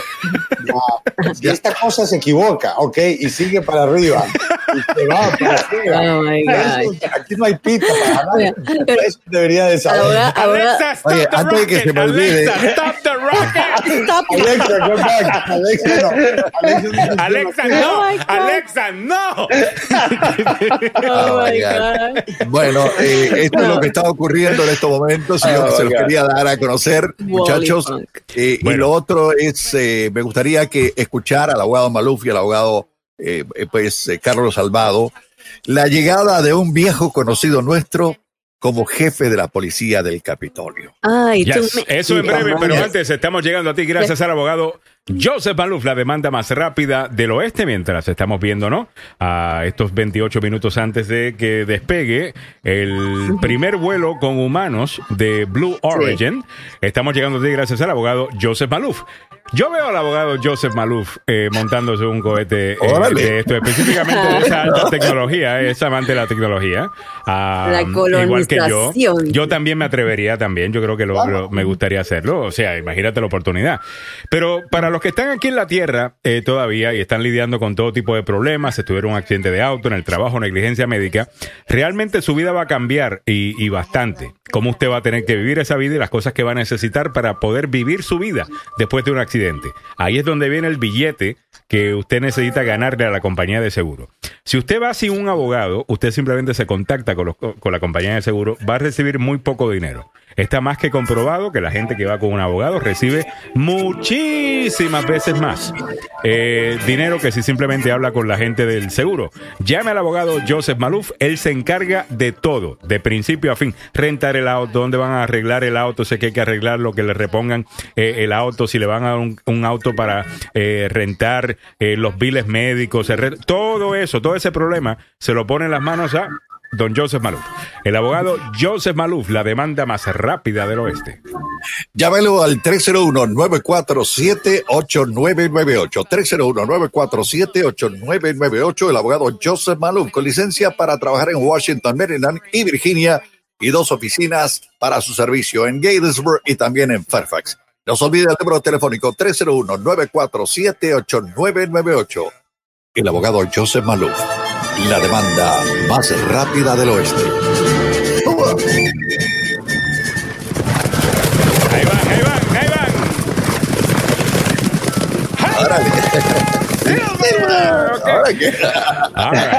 No, si *laughs* esta cosa se equivoca, ok, y sigue para arriba. Y se va para arriba. Oh my Eso, God. aquí no hay pita para nada. Pero- Eso debería de saber. Ahora, ahora, Alexa, stop Oye, the antes de que rocket. se me olvide. Alexa, stop the rocket. *laughs* stop. Alexa, go back. Alexa, no. Alexa, no. Alexa, Oh no. my God. Alexa, no. Oh *laughs* Oh, my my God. Bueno, eh, esto es lo que está ocurriendo en estos momentos y yo Oh, se los quería dar a conocer, muchachos. Eh, Y lo otro es, eh, me gustaría que escuchar al abogado Maluf y al abogado eh, eh, pues, eh, Carlos Salvado la llegada de un viejo conocido nuestro como jefe de la policía del Capitolio. Ay, tú Yes, me- Eso en breve, pero antes estamos llegando a ti. Gracias al abogado Joseph Maluf, la demanda más rápida del oeste, mientras estamos viendo, ¿no? A estos 28 minutos antes de que despegue el primer vuelo con humanos de Blue Origin. Estamos llegando a ti gracias al abogado Joseph Maluf. Yo veo al abogado Joseph Maluf eh, montándose un cohete eh, de esto, específicamente de esa alta tecnología, es amante de la tecnología. Ah, La igual que yo. colonización. Yo también me atrevería también, yo creo que lo, lo- me gustaría hacerlo, o sea, imagínate la oportunidad. Pero para los que están aquí en la Tierra eh, todavía y están lidiando con todo tipo de problemas, si tuvieron un accidente de auto, en el trabajo, negligencia médica, realmente su vida va a cambiar y, y bastante. Cómo usted va a tener que vivir esa vida y las cosas que va a necesitar para poder vivir su vida después de un accidente. Ahí es donde viene el billete que usted necesita ganarle a la compañía de seguro. Si usted va sin un abogado, usted simplemente se contacta con, los- con la compañía de seguro, va a recibir muy poco dinero. Está más que comprobado que la gente que va con un abogado recibe muchísimas veces más eh, dinero que si simplemente habla con la gente del seguro. Llame al abogado Joseph Maluf, él se encarga de todo, de principio a fin. Rentar el auto, dónde van a arreglar el auto, sé que hay que arreglar lo que le repongan eh, el auto, si le van a dar un, auto para eh, rentar eh, los biles médicos, todo eso, todo ese problema se lo pone en las manos a Don Joseph Maluf. El abogado Joseph Maluf, la demanda más rápida del oeste. Llámelo al 301-947-8998. 301-947-8998. El abogado Joseph Maluf, con licencia para trabajar en Washington, Maryland y Virginia, y dos oficinas para su servicio en Gatesburg y también en Fairfax. No se olvide el número telefónico 301-947-8998. El abogado Joseph Maluf, la demanda más rápida del oeste. Ahí van, ahí van, ahí van. Órale. All right.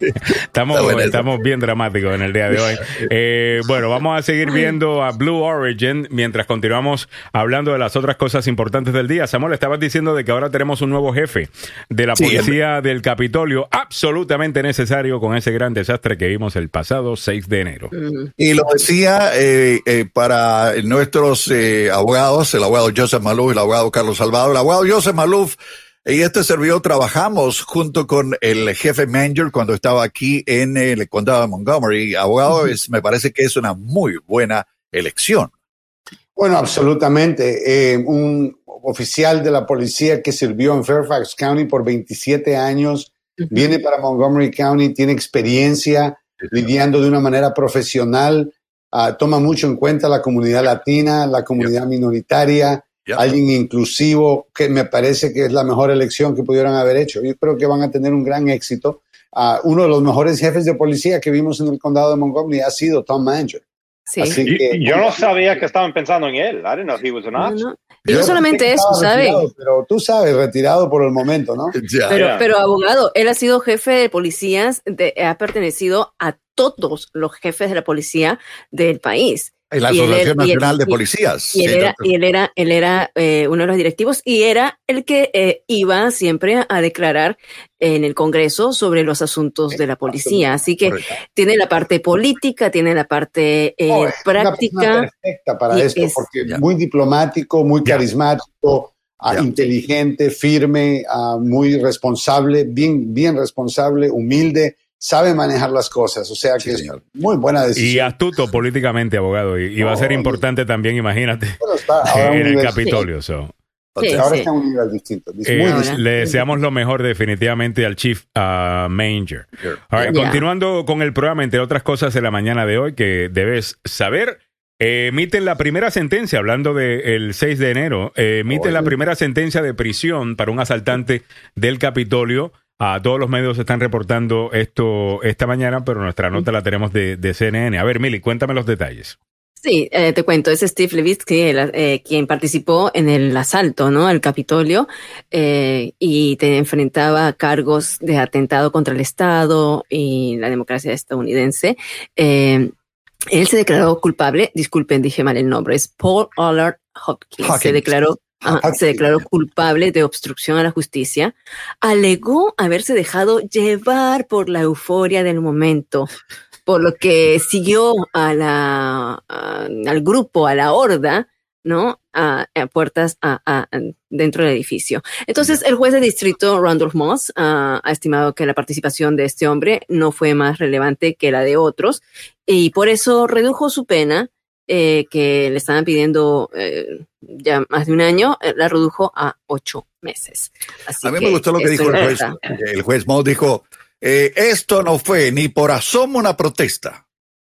*laughs* estamos, estamos bien dramáticos en el día de hoy. Eh, bueno, vamos a seguir viendo a Blue Origin mientras continuamos hablando de las otras cosas importantes del día. Samuel, estabas diciendo de que ahora tenemos un nuevo jefe de la Sí, policía del Capitolio, absolutamente necesario con ese gran desastre que vimos el pasado 6 de enero. Y lo decía eh, eh, para nuestros eh, abogados, el abogado Joseph Maluf, el abogado Carlos Salvador, el abogado Joseph Maluf. Y este servidor trabajamos junto con el jefe Manger cuando estaba aquí en el condado de Montgomery. Abogado, es, me parece que es una muy buena elección. Bueno, absolutamente. Eh, un oficial de la policía que sirvió en Fairfax County por 27 años, viene para Montgomery County, tiene experiencia lidiando de una manera profesional, ah, toma mucho en cuenta la comunidad latina, la comunidad minoritaria, Ya. alguien inclusivo, que me parece que es la mejor elección que pudieran haber hecho. Yo creo que van a tener un gran éxito. Ah, uno de los mejores jefes de policía que vimos en el condado de Montgomery ha sido Tom Manger. Sí. Así que, y yo no sabía que estaban pensando en él. I didn't know he was an No, option. no. Y no Yo solamente eso, estaba ¿sabe? retirado, Pero tú sabes, retirado por el momento, ¿no? Ya. Pero, Yeah. pero abogado, él ha sido jefe de policías, de- ha pertenecido a todos los jefes de la policía del país. En la él Asociación él- Nacional de Policías. Y él Sí, era, y él era, él era eh, uno de los directivos y era el que eh, iba siempre a declarar en el Congreso sobre los asuntos de la policía. Así que Correcto. tiene la parte política, tiene la parte eh, Oh, es una persona práctica. perfecta para esto, es- porque Ya. muy diplomático, muy Ya. carismático, ah, Ya. inteligente, firme, ah, muy responsable, bien, bien responsable, humilde, sabe manejar las cosas. O sea Sí, que señor. es muy buena Y decisión. astuto políticamente, abogado. Y, y va a ser No, importante también, imagínate, Bueno, está *laughs* a en el nivel- Capitolio. so. Sí, Ahora sí. está en un nivel distinto. Eh, muy ahora. distinto. le deseamos lo mejor definitivamente al Chief uh, Manger. All right, Ya. Continuando con el programa, entre otras cosas de la mañana de hoy que debes saber, eh, emiten la primera sentencia, hablando del 6 de enero, eh, emiten la primera sentencia de prisión para un asaltante del Capitolio. A todos los medios están reportando esto esta mañana, pero nuestra nota la tenemos de, de CNN. A ver, Mili, cuéntame los detalles. Sí, eh, te cuento, es Steve Levitsky el, eh, quien participó en el asalto, ¿no? Al Capitolio eh, y te enfrentaba a cargos de atentado contra el Estado y la democracia estadounidense. Él se declaró culpable, disculpen, dije mal el nombre, es Paul Allard Hopkins. Se declaró, ah, se declaró culpable de obstrucción a la justicia. Alegó haberse dejado llevar por la euforia del momento por lo que siguió a la, a- al grupo, a la horda, ¿no? A, a puertas a- a- dentro del edificio. Entonces, el juez de distrito, Randolph Moss, ah, ha estimado que la participación de este hombre no fue más relevante que la de otros y por eso redujo su pena, eh, que le estaban pidiendo eh, ya más de un año, eh, la redujo a ocho meses. Así A mí me gustó lo que dijo el juez. El juez Moss dijo, esto no fue ni por asomo una protesta.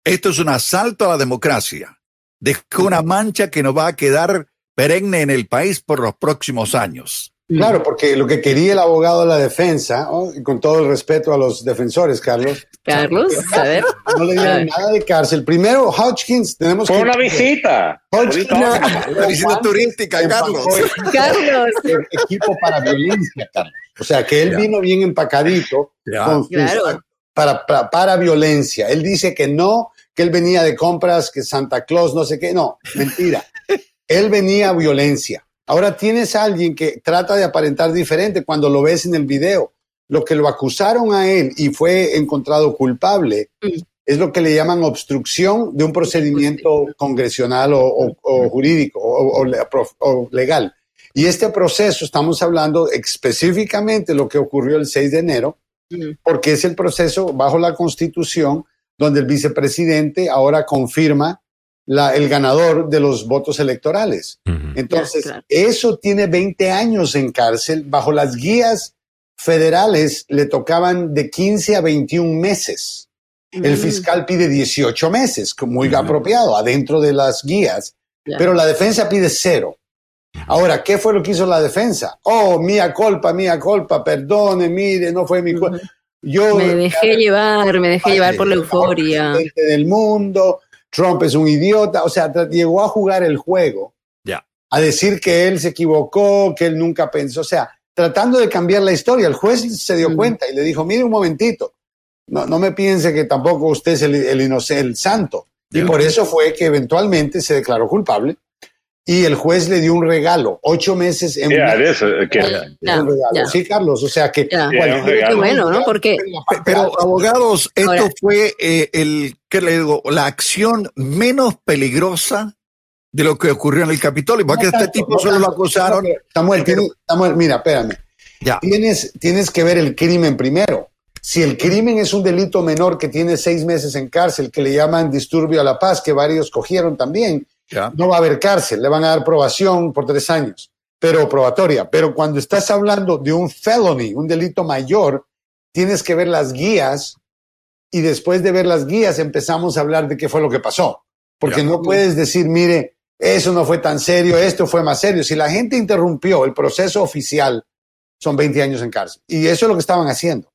Esto es un asalto a la democracia. Dejó una mancha que nos va a quedar perenne en el país por los próximos años. Claro, porque lo que quería el abogado de la defensa, con todo el respeto a los defensores, Carlos, *laughs* Carlos, *laughs* a ver. no le dieron nada de cárcel. Primero, Hodgkins, tenemos Fue que... una visita. Hodgkins, Una visita turística, Carlos. *laughs* Carlos. el equipo para violencia, Carlos. O sea, que él Ya. vino bien empacadito Ya. con sus- Claro. para, para, para violencia. Él dice que no, que él venía de compras, que Santa Claus, no sé qué. No, mentira. *laughs* él venía a violencia. Ahora tienes a alguien que trata de aparentar diferente cuando lo ves en el video. Lo que lo acusaron a él y fue encontrado culpable Mm. es lo que le llaman obstrucción de un procedimiento congresional o, o- o jurídico o legal. Y este proceso, estamos hablando específicamente lo que ocurrió el 6 de enero, Mm. porque es el proceso bajo la Constitución donde el vicepresidente ahora confirma la- el ganador de los votos electorales. Entonces, claro. eso tiene 20 años en cárcel. Bajo las guías federales le tocaban de 15 a 21 meses. El Mm, fiscal pide 18 meses, muy apropiado, adentro de las guías. Pero la defensa pide cero. Ahora, ¿qué fue lo que hizo la defensa? Oh, mía culpa, mía culpa, perdone, mire, no fue mi culpa. Yo Me dejé llevar, me dejé llevar por la mejor euforia. presidente del mundo, Trump es un idiota, o sea, llegó a jugar el juego, Ya. a decir que él se equivocó, que él nunca pensó, o sea, tratando de cambiar la historia. El juez se dio Mm. cuenta y le dijo, mire un momentito, no, no me piense que tampoco usted es el, el inoc- el santo. Y por eso fue que eventualmente se declaró culpable y el juez le dio un regalo, ocho meses en Yeah, un regalo. Sí, Carlos, o sea que. Qué bueno, ¿no? Porque Pero, abogados, esto Ahora- fue eh, el, ¿qué le digo? La acción menos peligrosa de lo que ocurrió en el Capitolio, porque No este tanto, tipo no solo lo acusaron. Samuel, Samuel, mira, espérame. Ya. Tienes, tienes que ver el crimen primero. Si el crimen es un delito menor que tiene seis meses en cárcel, que le llaman disturbio a la paz, que varios cogieron también, No va a haber cárcel, le van a dar probación por tres años, pero probatoria. Pero cuando estás hablando de un felony, un delito mayor, tienes que ver las guías y después de ver las guías empezamos a hablar de qué fue lo que pasó. Porque no puedes decir, mire, eso no fue tan serio, esto fue más serio. Si la gente interrumpió el proceso oficial, son 20 años en cárcel. Y eso es lo que estaban haciendo.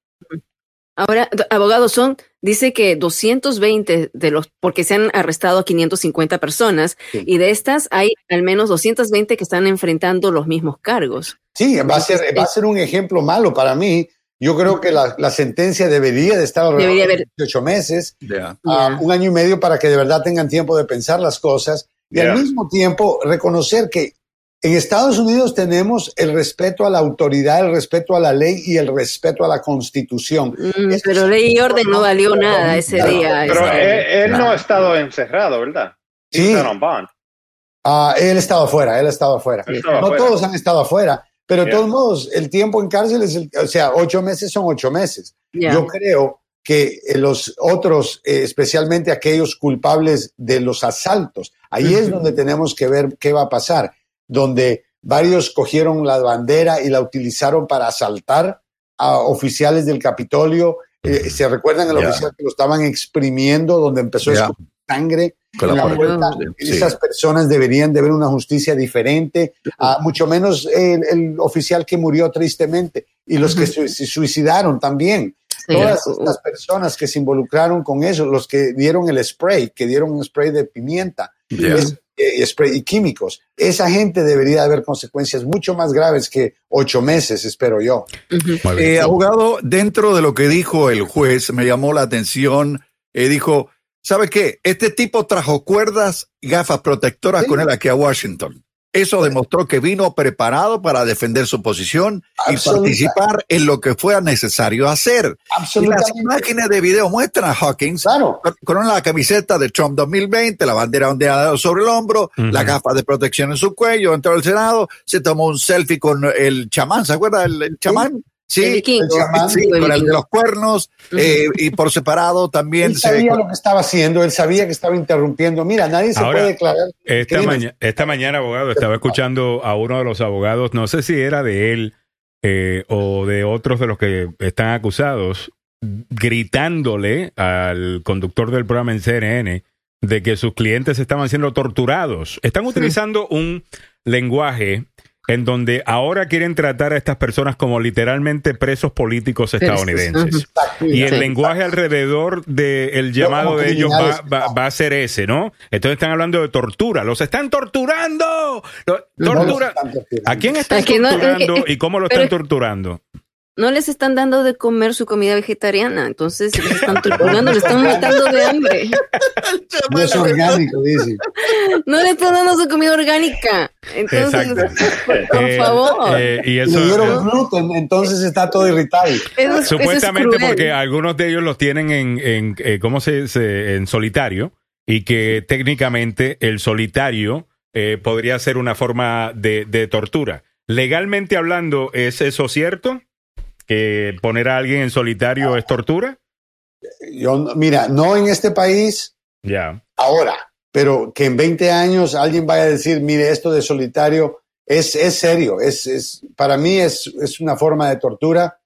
Ahora, abogados son, dice que 220 de los, porque se han arrestado a 550 personas Sí. y de estas hay al menos 220 que están enfrentando los mismos cargos. Sí, va a ser, va a ser un ejemplo malo para mí. Yo creo que la, la sentencia debería de estar alrededor Debería de haber- 18 meses, Ya. a Ya. un año y medio para que de verdad tengan tiempo de pensar las cosas y Yeah. al mismo tiempo reconocer que en Estados Unidos tenemos el respeto a la autoridad, el respeto a la ley y el respeto a la constitución. Mm, pero ley y orden no valió nada ese Claro, día. Pero él, él no ha estado encerrado, ¿verdad? Sí. Ah, él ha estado afuera, él ha estado afuera. Él estaba No afuera. todos han estado afuera, pero de Yeah. todos modos, el tiempo en cárcel es, el, o sea, ocho meses son ocho meses. Yo creo que eh, los otros, eh, especialmente aquellos culpables de los asaltos, ahí es donde tenemos que ver qué va a pasar, donde varios cogieron la bandera y la utilizaron para asaltar a oficiales del Capitolio. Eh, ¿Se recuerdan el Ya. oficial que lo estaban exprimiendo, donde empezó a Ya. escupir sangre? Con en la? Sí. Esas personas deberían de ver una justicia diferente, ah, mucho menos el, el oficial que murió tristemente y los que se suicidaron también. Sí. Todas estas personas que se involucraron con eso, los que dieron el spray, que dieron un spray de pimienta, es- eh, spray y químicos, esa gente debería haber consecuencias mucho más graves que ocho meses, espero yo. Bien. Eh, abogado, dentro de lo que dijo el juez, me llamó la atención, eh, dijo, ¿sabe qué? Este tipo trajo cuerdas y gafas protectoras Sí. con él aquí a Washington. Eso demostró que vino preparado para defender su posición y participar en lo que fuera necesario hacer. Y las Absolutamente. imágenes de video muestran a Hawkins Claro. con- la camiseta de Trump 2020, la bandera ondeada sobre el hombro, Ujú. la gafa de protección en su cuello, entró al Senado, se tomó un selfie con el chamán, ¿se acuerda el, el chamán? Sí, El vikingo. El chamán. sí, El con el de los cuernos, eh, y por separado también Él se... sabía lo que estaba haciendo, él sabía que estaba interrumpiendo. Mira, nadie se Ahora, puede declarar. Esta, crimen. maña- esta mañana, abogado, estaba escuchando a uno de los abogados, no sé si era de él eh, o de otros de los que están acusados, gritándole al conductor del programa en CNN de que sus clientes estaban siendo torturados. Están utilizando un lenguaje en donde ahora quieren tratar a estas personas como literalmente presos políticos estadounidenses. Y el Sí. lenguaje alrededor del llamado de ellos va, criminales. va- va a ser ese, ¿no? Entonces están hablando de tortura. ¡Los están torturando! Los tortura. ¿A quién están torturando y cómo lo están torturando? No les están dando de comer su comida vegetariana, entonces les están torturando, les están matando de hambre. *laughs* No es orgánico, dice. No le están dando su comida orgánica. Entonces, Exacto. por Eh, favor. eh, y Y eso. le dieron gluten, entonces está todo irritado. Eso es- eso es Supuestamente porque algunos de ellos los tienen en, en eh, ¿cómo se, se- en solitario y que técnicamente el solitario eh, podría ser una forma de, de tortura. Legalmente hablando, ¿es eso cierto? ¿Que poner a alguien en solitario es tortura? Yo, no- mira, no en este país Ya. ahora, pero que en 20 años alguien vaya a decir, mire, esto de solitario es, es serio, es, es, para mí es, es una forma de tortura,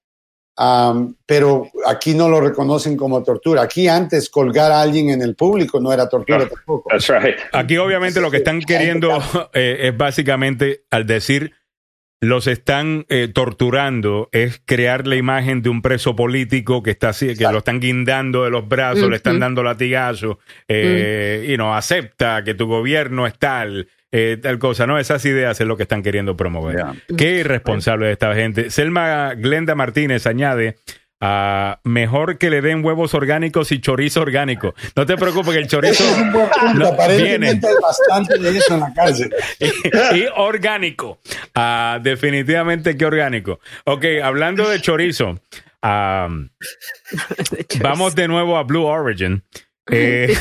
pero aquí no lo reconocen como tortura. Aquí antes colgar a alguien en el público no era tortura No. tampoco. That's right. Aquí obviamente lo que están queriendo eh, es básicamente, al decir los están eh, torturando, es crear la imagen de un preso político que está así, que lo están guindando de los brazos, le están dando latigazos, eh, y no acepta que tu gobierno es tal, eh, tal cosa, ¿no? Esas ideas es lo que están queriendo promover. Qué irresponsable de esta gente. Selma Glenda Martínez añade. Ah, mejor que le den huevos orgánicos y chorizo orgánico. No te preocupes que el chorizo es un buen punto. No, Aparentemente hay bastante de eso en la cárcel. *laughs* y, y orgánico. Ah, definitivamente que orgánico. Ok, hablando de chorizo, ah, *laughs* vamos de nuevo a Blue Origin. *laughs* Eh,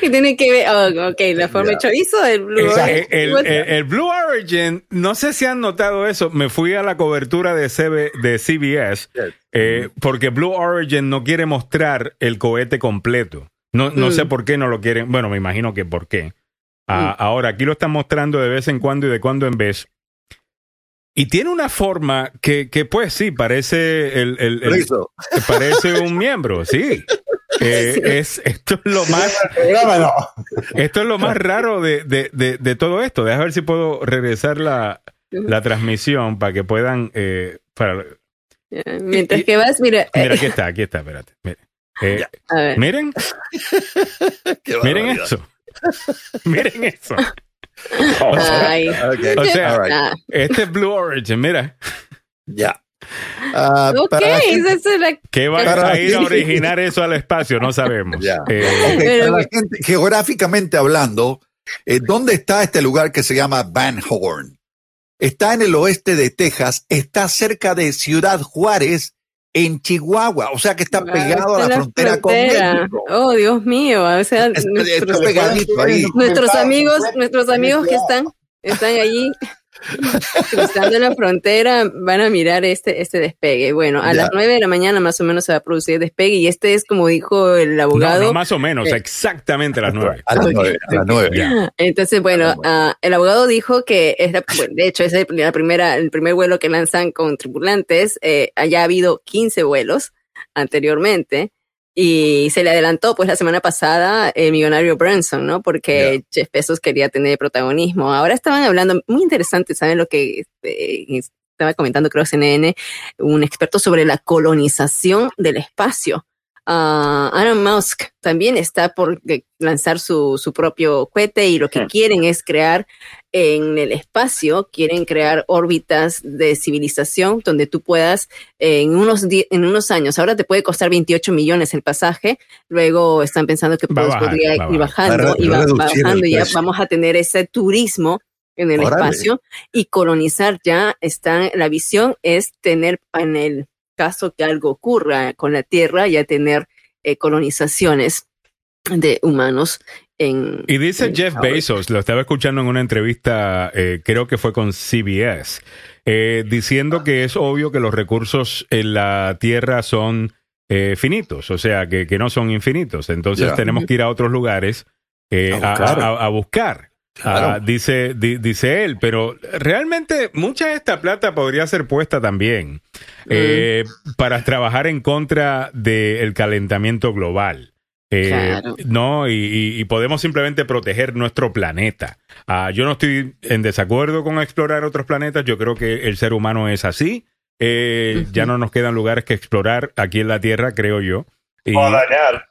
¿Qué tiene que ver? Oh, ok, la forma de chorizo del Blue el, Origin. el- el- el Blue Origin, no sé si han notado eso, me fui a la cobertura de, CB de CBS eh, porque Blue Origin no quiere mostrar el cohete completo. No, no Mm. sé por qué no lo quieren. Bueno, me imagino que por qué. Ah, Ahora, aquí lo están mostrando de vez en cuando y de cuando en vez. Y tiene una forma que, que pues sí, parece el, el- el- Listo. parece un miembro, sí. *laughs* *laughs* Eh, es, esto es lo más esto es lo más raro de, de, de, de todo esto. Deja ver si puedo regresar la, la transmisión para que puedan. eh, para, Mientras y- que vas, mira, eh, mira, aquí está, aquí está, espérate. Mire. Eh, a ver. miren, *laughs* *laughs* miren eso. miren eso. O sea, all right. Ah, Este es Blue Origin, mira, Ya. Ok, es la que va a ir a originar eso al espacio, no sabemos. *laughs* Eh, Ok, Pero- para la gente, geográficamente hablando, eh, ¿dónde está este lugar que se llama Van Horn? Está en el oeste de Texas, está cerca de Ciudad Juárez, en Chihuahua, o sea que está Ah, pegado a la frontera con. México. Oh, Dios mío. O sea, Está- nuestros, está pegadito ahí. nuestros amigos, nuestros amigos que están, están allí *laughs* cruzando la frontera van a mirar este, este despegue. Bueno, a Ya. las nueve de la mañana más o menos se va a producir el despegue y este es como dijo el No, abogado. no, más o menos, Eh. exactamente a las nueve. A las nueve, a las nueve. Ya. Entonces, bueno, ah, el abogado dijo que es la- bueno, de hecho es el- la primera, el primer vuelo que lanzan con tripulantes. Eh, haya habido 15 vuelos anteriormente y se le adelantó pues la semana pasada el millonario Branson, ¿no? Porque Jeff Bezos quería tener protagonismo. Ahora estaban hablando, muy interesante, ¿saben lo que eh, estaba comentando creo CNN? Un experto sobre la colonización del espacio. Ah, Elon Musk también está por lanzar su, su propio cohete y lo que quieren es crear en el espacio, quieren crear órbitas de civilización donde tú puedas eh, en unos, die- en unos años, ahora te puede costar 28 millones el pasaje, luego están pensando que pues, bajar, podría ir bajando y va, bajando y ya vamos a tener ese turismo en el Órale. espacio y colonizar ya está, la visión es tener en el caso que algo ocurra con la Tierra, ya tener eh, colonizaciones de humanos en... Y dice en Jeff ahora. Bezos, lo estaba escuchando en una entrevista, eh, creo que fue con CBS, eh, diciendo que es obvio que los recursos en la Tierra son eh, finitos, o sea, que, que no son infinitos. Entonces tenemos que ir a otros lugares eh, A a, buscar. a- a buscar. Claro. Ah, dice, di- dice él, pero realmente mucha de esta plata podría ser puesta también eh, para trabajar en contra del calentamiento global. Eh, Claro. No, y, y- y podemos simplemente proteger nuestro planeta. Ah, yo no estoy en desacuerdo con explorar otros planetas. Yo creo que el ser humano es así. Eh. Ya no nos quedan lugares que explorar aquí en la Tierra, creo yo. Y, O a dañar.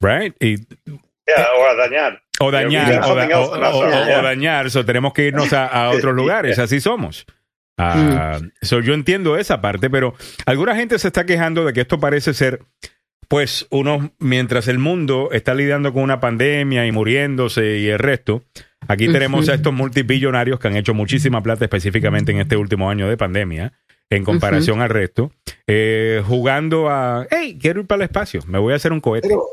right? Y Yeah, o a dañar. O dañar, o, da- o- dañar, so tenemos que irnos a, a otros *laughs* lugares, así somos. Ah, so yo entiendo esa parte, pero alguna gente se está quejando de que esto parece ser, pues, unos, mientras el mundo está lidiando con una pandemia y muriéndose y el resto, aquí tenemos a estos multibillonarios que han hecho muchísima plata específicamente en este último año de pandemia, en comparación al resto, eh, jugando a, hey, quiero ir para el espacio, me voy a hacer un cohete. Pero,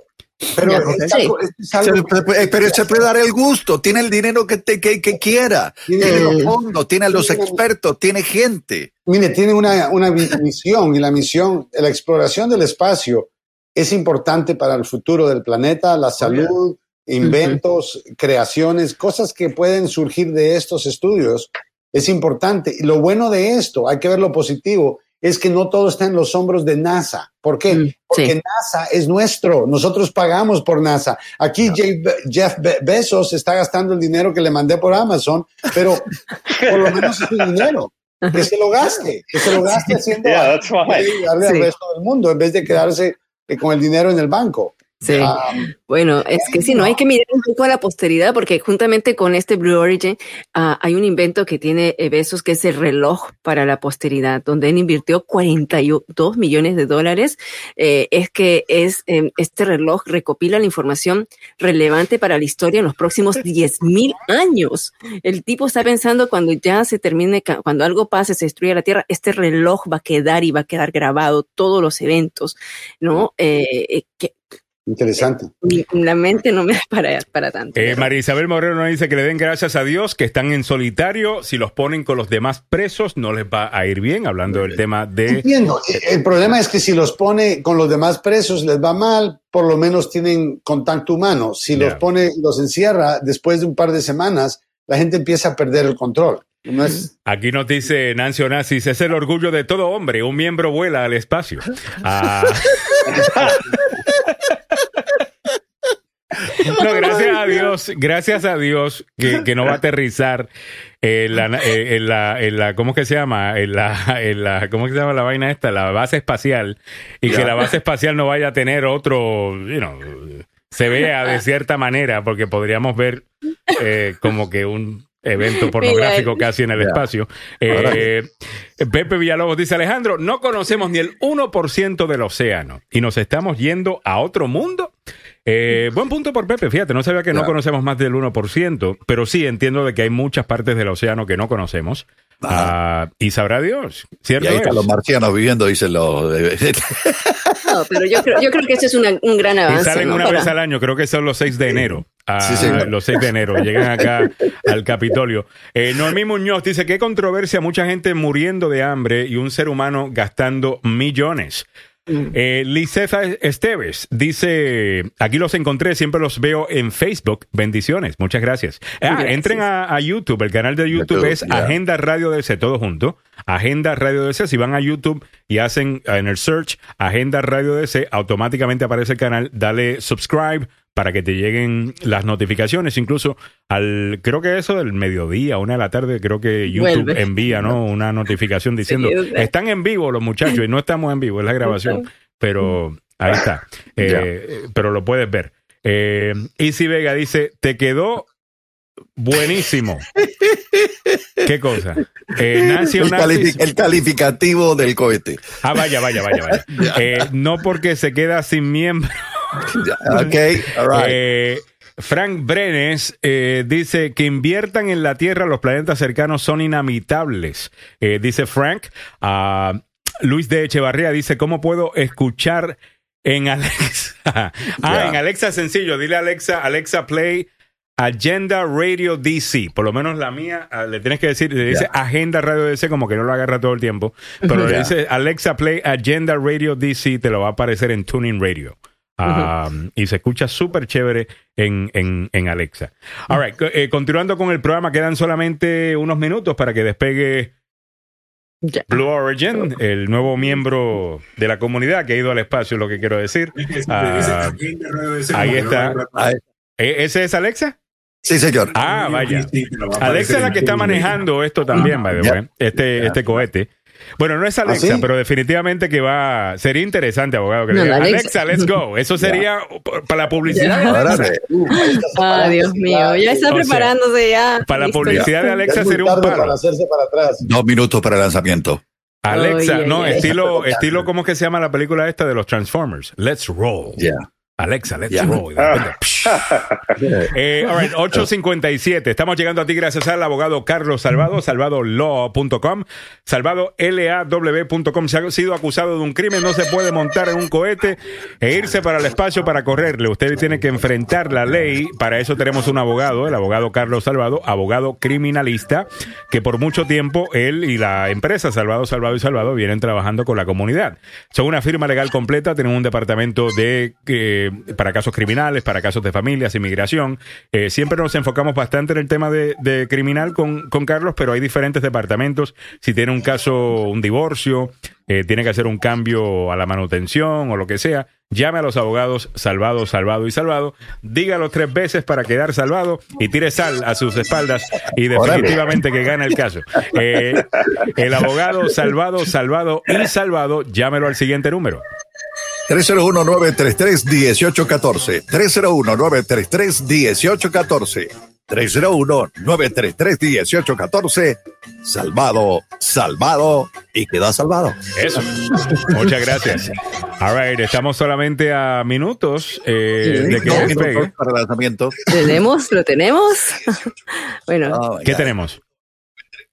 pero Ya, es sí. algo- es Se algo- puede- eh, pero se puede dar el gusto, tiene el dinero que, te, que, que quiera, Tiene- tiene los fondos, tiene a los expertos, tiene gente. Mire, tiene una, una misión y la misión, la exploración del espacio es importante para el futuro del planeta, la salud, inventos, creaciones, cosas que pueden surgir de estos estudios. Es importante. Y lo bueno de esto, hay que ver lo positivo, es que no todo está en los hombros de NASA. ¿Por qué? Mm, Porque sí. NASA es nuestro, nosotros pagamos por NASA. Aquí Jeff Be- Jeff Be- Bezos está gastando el dinero que le mandé por Amazon, pero por lo menos es su dinero. Que se lo gaste, que se lo gaste haciendo Yeah, algo y darle al resto del mundo en vez de quedarse eh, con el dinero en el banco. Sí. Ah, Bueno, es que sí, no hay que mirar un poco a la posteridad porque juntamente con este Blue Origin ah, hay un invento que tiene eh, Besos que es el reloj para la posteridad, donde él invirtió 42 millones de dólares. Eh, es que es eh, este reloj recopila la información relevante para la historia en los próximos *laughs* 10 mil años. El tipo está pensando cuando ya se termine, cuando algo pase, se destruya la Tierra, este reloj va a quedar y va a quedar grabado todos los eventos, ¿no? Eh, que interesante. mi- la mente no me da para, para tanto. Eh, María Isabel Moreno nos dice que le den gracias a Dios que están en solitario. Si los ponen con los demás presos, no les va a ir bien. Hablando del tema de. Entiendo. Eh, El problema es que si los pone con los demás presos les va mal, por lo menos tienen contacto humano. Si los pone, los encierra, después de un par de semanas, la gente empieza a perder el control. No es, Aquí nos dice Nancy Onassis: es el orgullo de todo hombre. Un miembro vuela al espacio. Ah. *laughs* No, gracias a Dios, gracias a Dios que, que no va a aterrizar en la, eh, en la, en la, ¿cómo es que se llama? En la, en la, ¿cómo es que se llama la vaina esta? La base espacial. Y que la base espacial no vaya a tener otro, you know, se vea de cierta manera, porque podríamos ver eh, como que un evento pornográfico casi en el espacio. Eh, Pepe Villalobos dice, Alejandro, no conocemos ni el 1% del océano y nos estamos yendo a otro mundo. Eh, buen punto por Pepe, fíjate, no sabía que no conocemos más del 1%, pero sí entiendo de que hay muchas partes del océano que no conocemos. Ah, y sabrá Dios, Y ¿cierto? ahí están es? los marcianos viviendo, dicen los. de- No, pero yo creo, yo creo que ese es una- un gran Y avance. salen ¿no? una Para- vez al año, creo que son los 6 de enero. Ah, Sí, señor. los 6 de enero llegan acá *laughs* al Capitolio. Eh, Noemí Muñoz dice: Qué controversia, mucha gente muriendo de hambre y un ser humano gastando millones. Mm. Eh, Esteves dice: Aquí los encontré, siempre los veo en Facebook. Bendiciones, muchas gracias. Ah, Gracias. entren a, a YouTube, el canal de YouTube, YouTube, es. Agenda Radio DC, todo junto. Agenda Radio DC. Si van a YouTube y hacen en el search Agenda Radio DC, automáticamente aparece el canal. Dale subscribe para que te lleguen las notificaciones. Incluso al, creo que eso del mediodía, una de la tarde, creo que YouTube Vuelve. envía ¿no? *laughs* una notificación diciendo: Sí. Están en vivo los muchachos y no estamos en vivo, es la grabación. Pero ahí está. Eh, pero lo puedes ver. Eh, Easy Vega dice: Te quedó buenísimo. ¿Qué cosa? Eh, Nancy el calificativo del cohete. Ah, vaya, vaya, vaya, vaya. *laughs* Eh, no porque se queda sin miembro. *laughs* Ok, all right. Eh, Frank Brenes eh, dice que inviertan en la Tierra, los planetas cercanos son inhabitables. Eh, dice Frank. Ah, Luis de Echevarría dice, ¿cómo puedo escuchar en Alexa? *laughs* ah, en Alexa sencillo. Dile a Alexa, Alexa Play Agenda Radio DC. Por lo menos la mía, ah, le tienes que decir, le dice. Agenda Radio DC como que no lo agarra todo el tiempo. Pero le dice Alexa Play Agenda Radio DC, te lo va a aparecer en Tuning Radio. Y se escucha súper chévere en, en, en Alexa. All right, eh, continuando con el programa, quedan solamente unos minutos para que despegue. Blue Origin, el nuevo miembro de la comunidad que ha ido al espacio, es lo que quiero decir. Ah, ahí está. Ahí- ¿E- ¿Ese es Alexa? Sí, señor. Ah, vaya. Alexa es la que está manejando esto también, by the way, este, este cohete. Bueno, no es Alexa, ¿Ah, sí? pero definitivamente que va. Sería interesante, abogado, que le No, diga, la Alexa. Alexa. let's go. *laughs* Eso sería para la publicidad. de Alexa. Ah, Dios mío, ya está O sea, preparándose ya. Para la publicidad de Alexa sería un tarde para palo. hacerse para atrás. dos minutos para el lanzamiento. Alexa, no, estilo, *laughs* estilo, ¿cómo es que se llama la película esta de los Transformers? Let's roll. Ya. Alexa, let's Ya. roll. Y de repente, psh. *laughs* Eh, all right, 857. Estamos llegando a ti gracias al abogado Carlos Salvado, salvadolaw.com, salvadolaw.com. Se ha sido acusado de un crimen, no se puede montar en un cohete e irse para el espacio para correrle. Usted tiene que enfrentar la ley. Para eso tenemos un abogado, el abogado Carlos Salvado, abogado criminalista, que por mucho tiempo él y la empresa Salvado, Salvado y Salvado vienen trabajando con la comunidad. Son una firma legal completa, tienen un departamento de eh, para casos criminales, para casos de familias, inmigración. Eh, siempre nos enfocamos bastante en el tema de, de criminal con, con Carlos, pero hay diferentes departamentos. Si tiene un caso, un divorcio, eh, tiene que hacer un cambio a la manutención o lo que sea, llame a los abogados Salvado, Salvado y Salvado, dígalo tres veces para quedar salvado y tire sal a sus espaldas y definitivamente que gane el caso. Eh, el abogado Salvado, Salvado y Salvado, llámelo al siguiente número. 301-933-1814. 301-933-1814. 301-933-1814. Salvado, salvado y queda salvado. Eso. Muchas gracias. All right, estamos solamente a minutos eh, de que Dos despegue. para lanzamiento. ¿Tenemos? ¿Lo tenemos? *laughs* bueno, Oh, ¿Qué tenemos?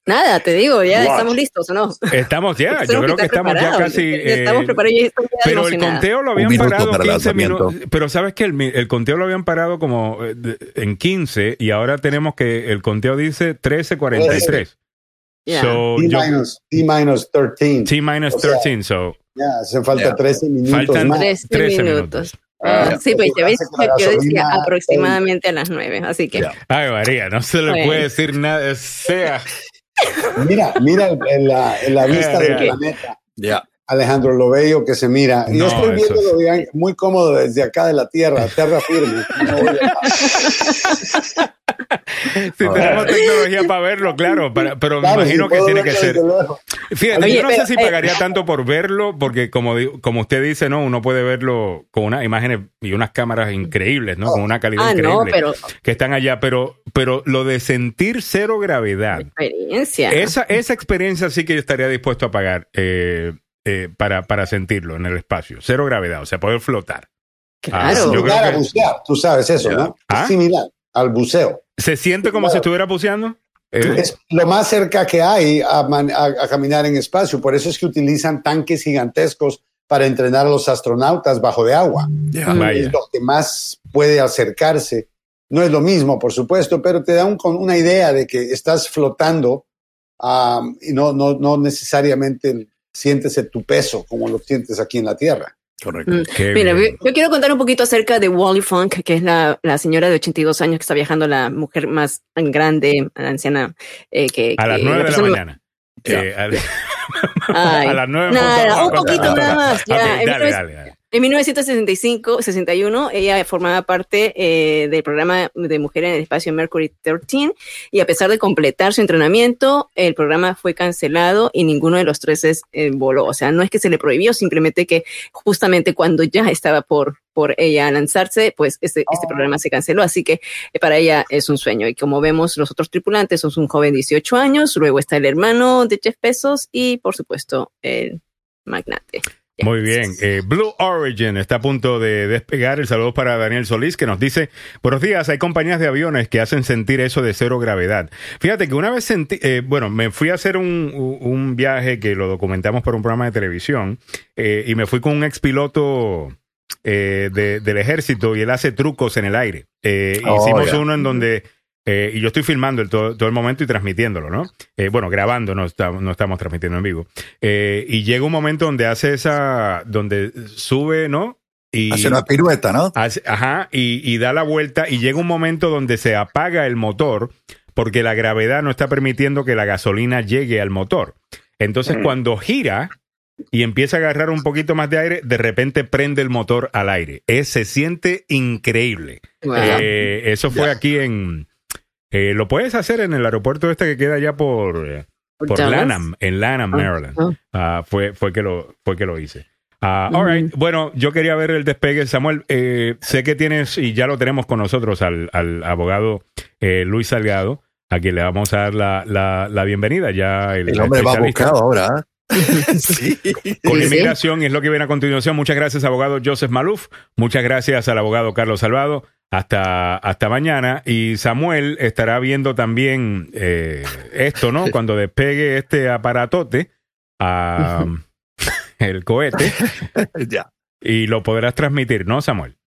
Nada, te digo, ya Watch. estamos listos, ¿o no? Estamos ya, yo creo que estamos ya preparados. casi. Ya eh, estamos preparados y Pero el conteo lo habían parado para el 15 lanzamiento. minutos. Pero sabes que el, el conteo lo habían parado como eh, en 15 y ahora tenemos que el conteo dice 13.43. Ya. So, T yo- minus, T minus 13. T minus O sea, 13, so Ya, hacen falta Ya. 13 minutos faltan más. 13 13 minutos. minutos. Ah, sí, pues ya ves Hace que yo decía aproximadamente a las 9, así que. Ay, María, no se le Bueno. puede decir nada. Sea. Mira, mira en la, en la *laughs* vista del planeta. Ya. Alejandro, lo bello que se mira. No, Yo estoy viendo muy cómodo desde acá de la tierra, tierra firme. Si *laughs* tenemos tecnología para verlo, claro, para- pero me imagino que tiene que ser. Fíjate, Oye, yo no sé si eh, pagaría tanto por verlo, porque como, como usted dice, ¿no? Uno puede verlo con unas imágenes y unas cámaras increíbles, ¿no? Con una calidad Ah, no, increíble. pero Que están allá, pero, pero lo de sentir cero gravedad, experiencia. esa, esa experiencia sí que yo estaría dispuesto a pagar eh, eh, para, para sentirlo en el espacio. Cero gravedad, o sea, poder flotar. claro. Ah, yo creo Similar a que- bucear, tú sabes eso. ¿no? ¿Ah? Es similar al buceo. ¿Se siente como Claro. si estuviera buceando? Eh, Es lo más cerca que hay a, man- a- a caminar en espacio. Por eso es que utilizan tanques gigantescos para entrenar a los astronautas bajo de agua. Vaya. Es lo que más puede acercarse. No es lo mismo, por supuesto, pero te da un- una idea de que estás flotando am, y no, no, no necesariamente sientes tu peso como lo sientes aquí en la Tierra. Correcto. Mm. Mira, yo quiero contar un poquito acerca de Wally Funk, que es la, la señora de 82 años que está viajando, la mujer más grande, la anciana, eh, que... A las que- nueve de la mañana. Eh, *laughs* Ay, *laughs* a las nueve. nada, punto- un poquito nada más, ya. Dale, 19- dale, dale. En 1965, 61, ella formaba parte eh, del programa de Mujeres en el Espacio Mercury 13 y a pesar de completar su entrenamiento, el programa fue cancelado y ninguno de los tres es, eh, voló. O sea, no es que se le prohibió, simplemente que justamente cuando ya estaba por, por ella lanzarse, pues este, este programa se canceló. Así que eh, para ella es un sueño. Y como vemos, los otros tripulantes son un joven de 18 años, luego está el hermano de Jeff Bezos y, por supuesto, el magnate. Muy bien. Eh, Blue Origin está a punto de despegar. El saludo para Daniel Solís que nos dice, buenos días, hay compañías de aviones que hacen sentir eso de cero gravedad. Fíjate que una vez sentí, eh, bueno, me fui a hacer un, un viaje que lo documentamos por un programa de televisión eh, y me fui con un expiloto eh, de- del ejército y él hace trucos en el aire. Eh, Oh, hicimos uno en donde... eh, y yo estoy filmando el, todo, todo el momento y transmitiéndolo, ¿no? Eh, bueno, grabando, no, está- no estamos transmitiendo en vivo. Eh, y llega un momento donde hace esa, donde sube, ¿no? Y Hace una pirueta, ¿no? hace- ajá, y, y da la vuelta y llega un momento donde se apaga el motor porque la gravedad no está permitiendo que la gasolina llegue al motor. Entonces, Mm. cuando gira y empieza a agarrar un poquito más de aire, de repente prende el motor al aire. Es- se siente increíble. Wow. Eh, eso fue aquí en... eh, lo puedes hacer en el aeropuerto este que queda allá por, eh, por. Lanham, en Lanham, Ah, Maryland. ah. Ah, fue, fue, que lo, fue que lo hice. All right. Bueno, yo quería ver el despegue. Samuel, eh, sé que tienes, y ya lo tenemos con nosotros, al, al abogado eh, Luis Salgado, a quien le vamos a dar la, la, la bienvenida. Ya el, El hombre va buscado ahora. *laughs* *laughs* sí. con inmigración es lo que viene a continuación. Muchas gracias, abogado Joseph Maluf. Muchas gracias al abogado Carlos Salvado. Hasta, hasta mañana. Y Samuel estará viendo también eh, esto, ¿no? *laughs* Cuando despegue este aparatote, ah, el cohete, ya. y lo podrás transmitir, ¿no, Samuel?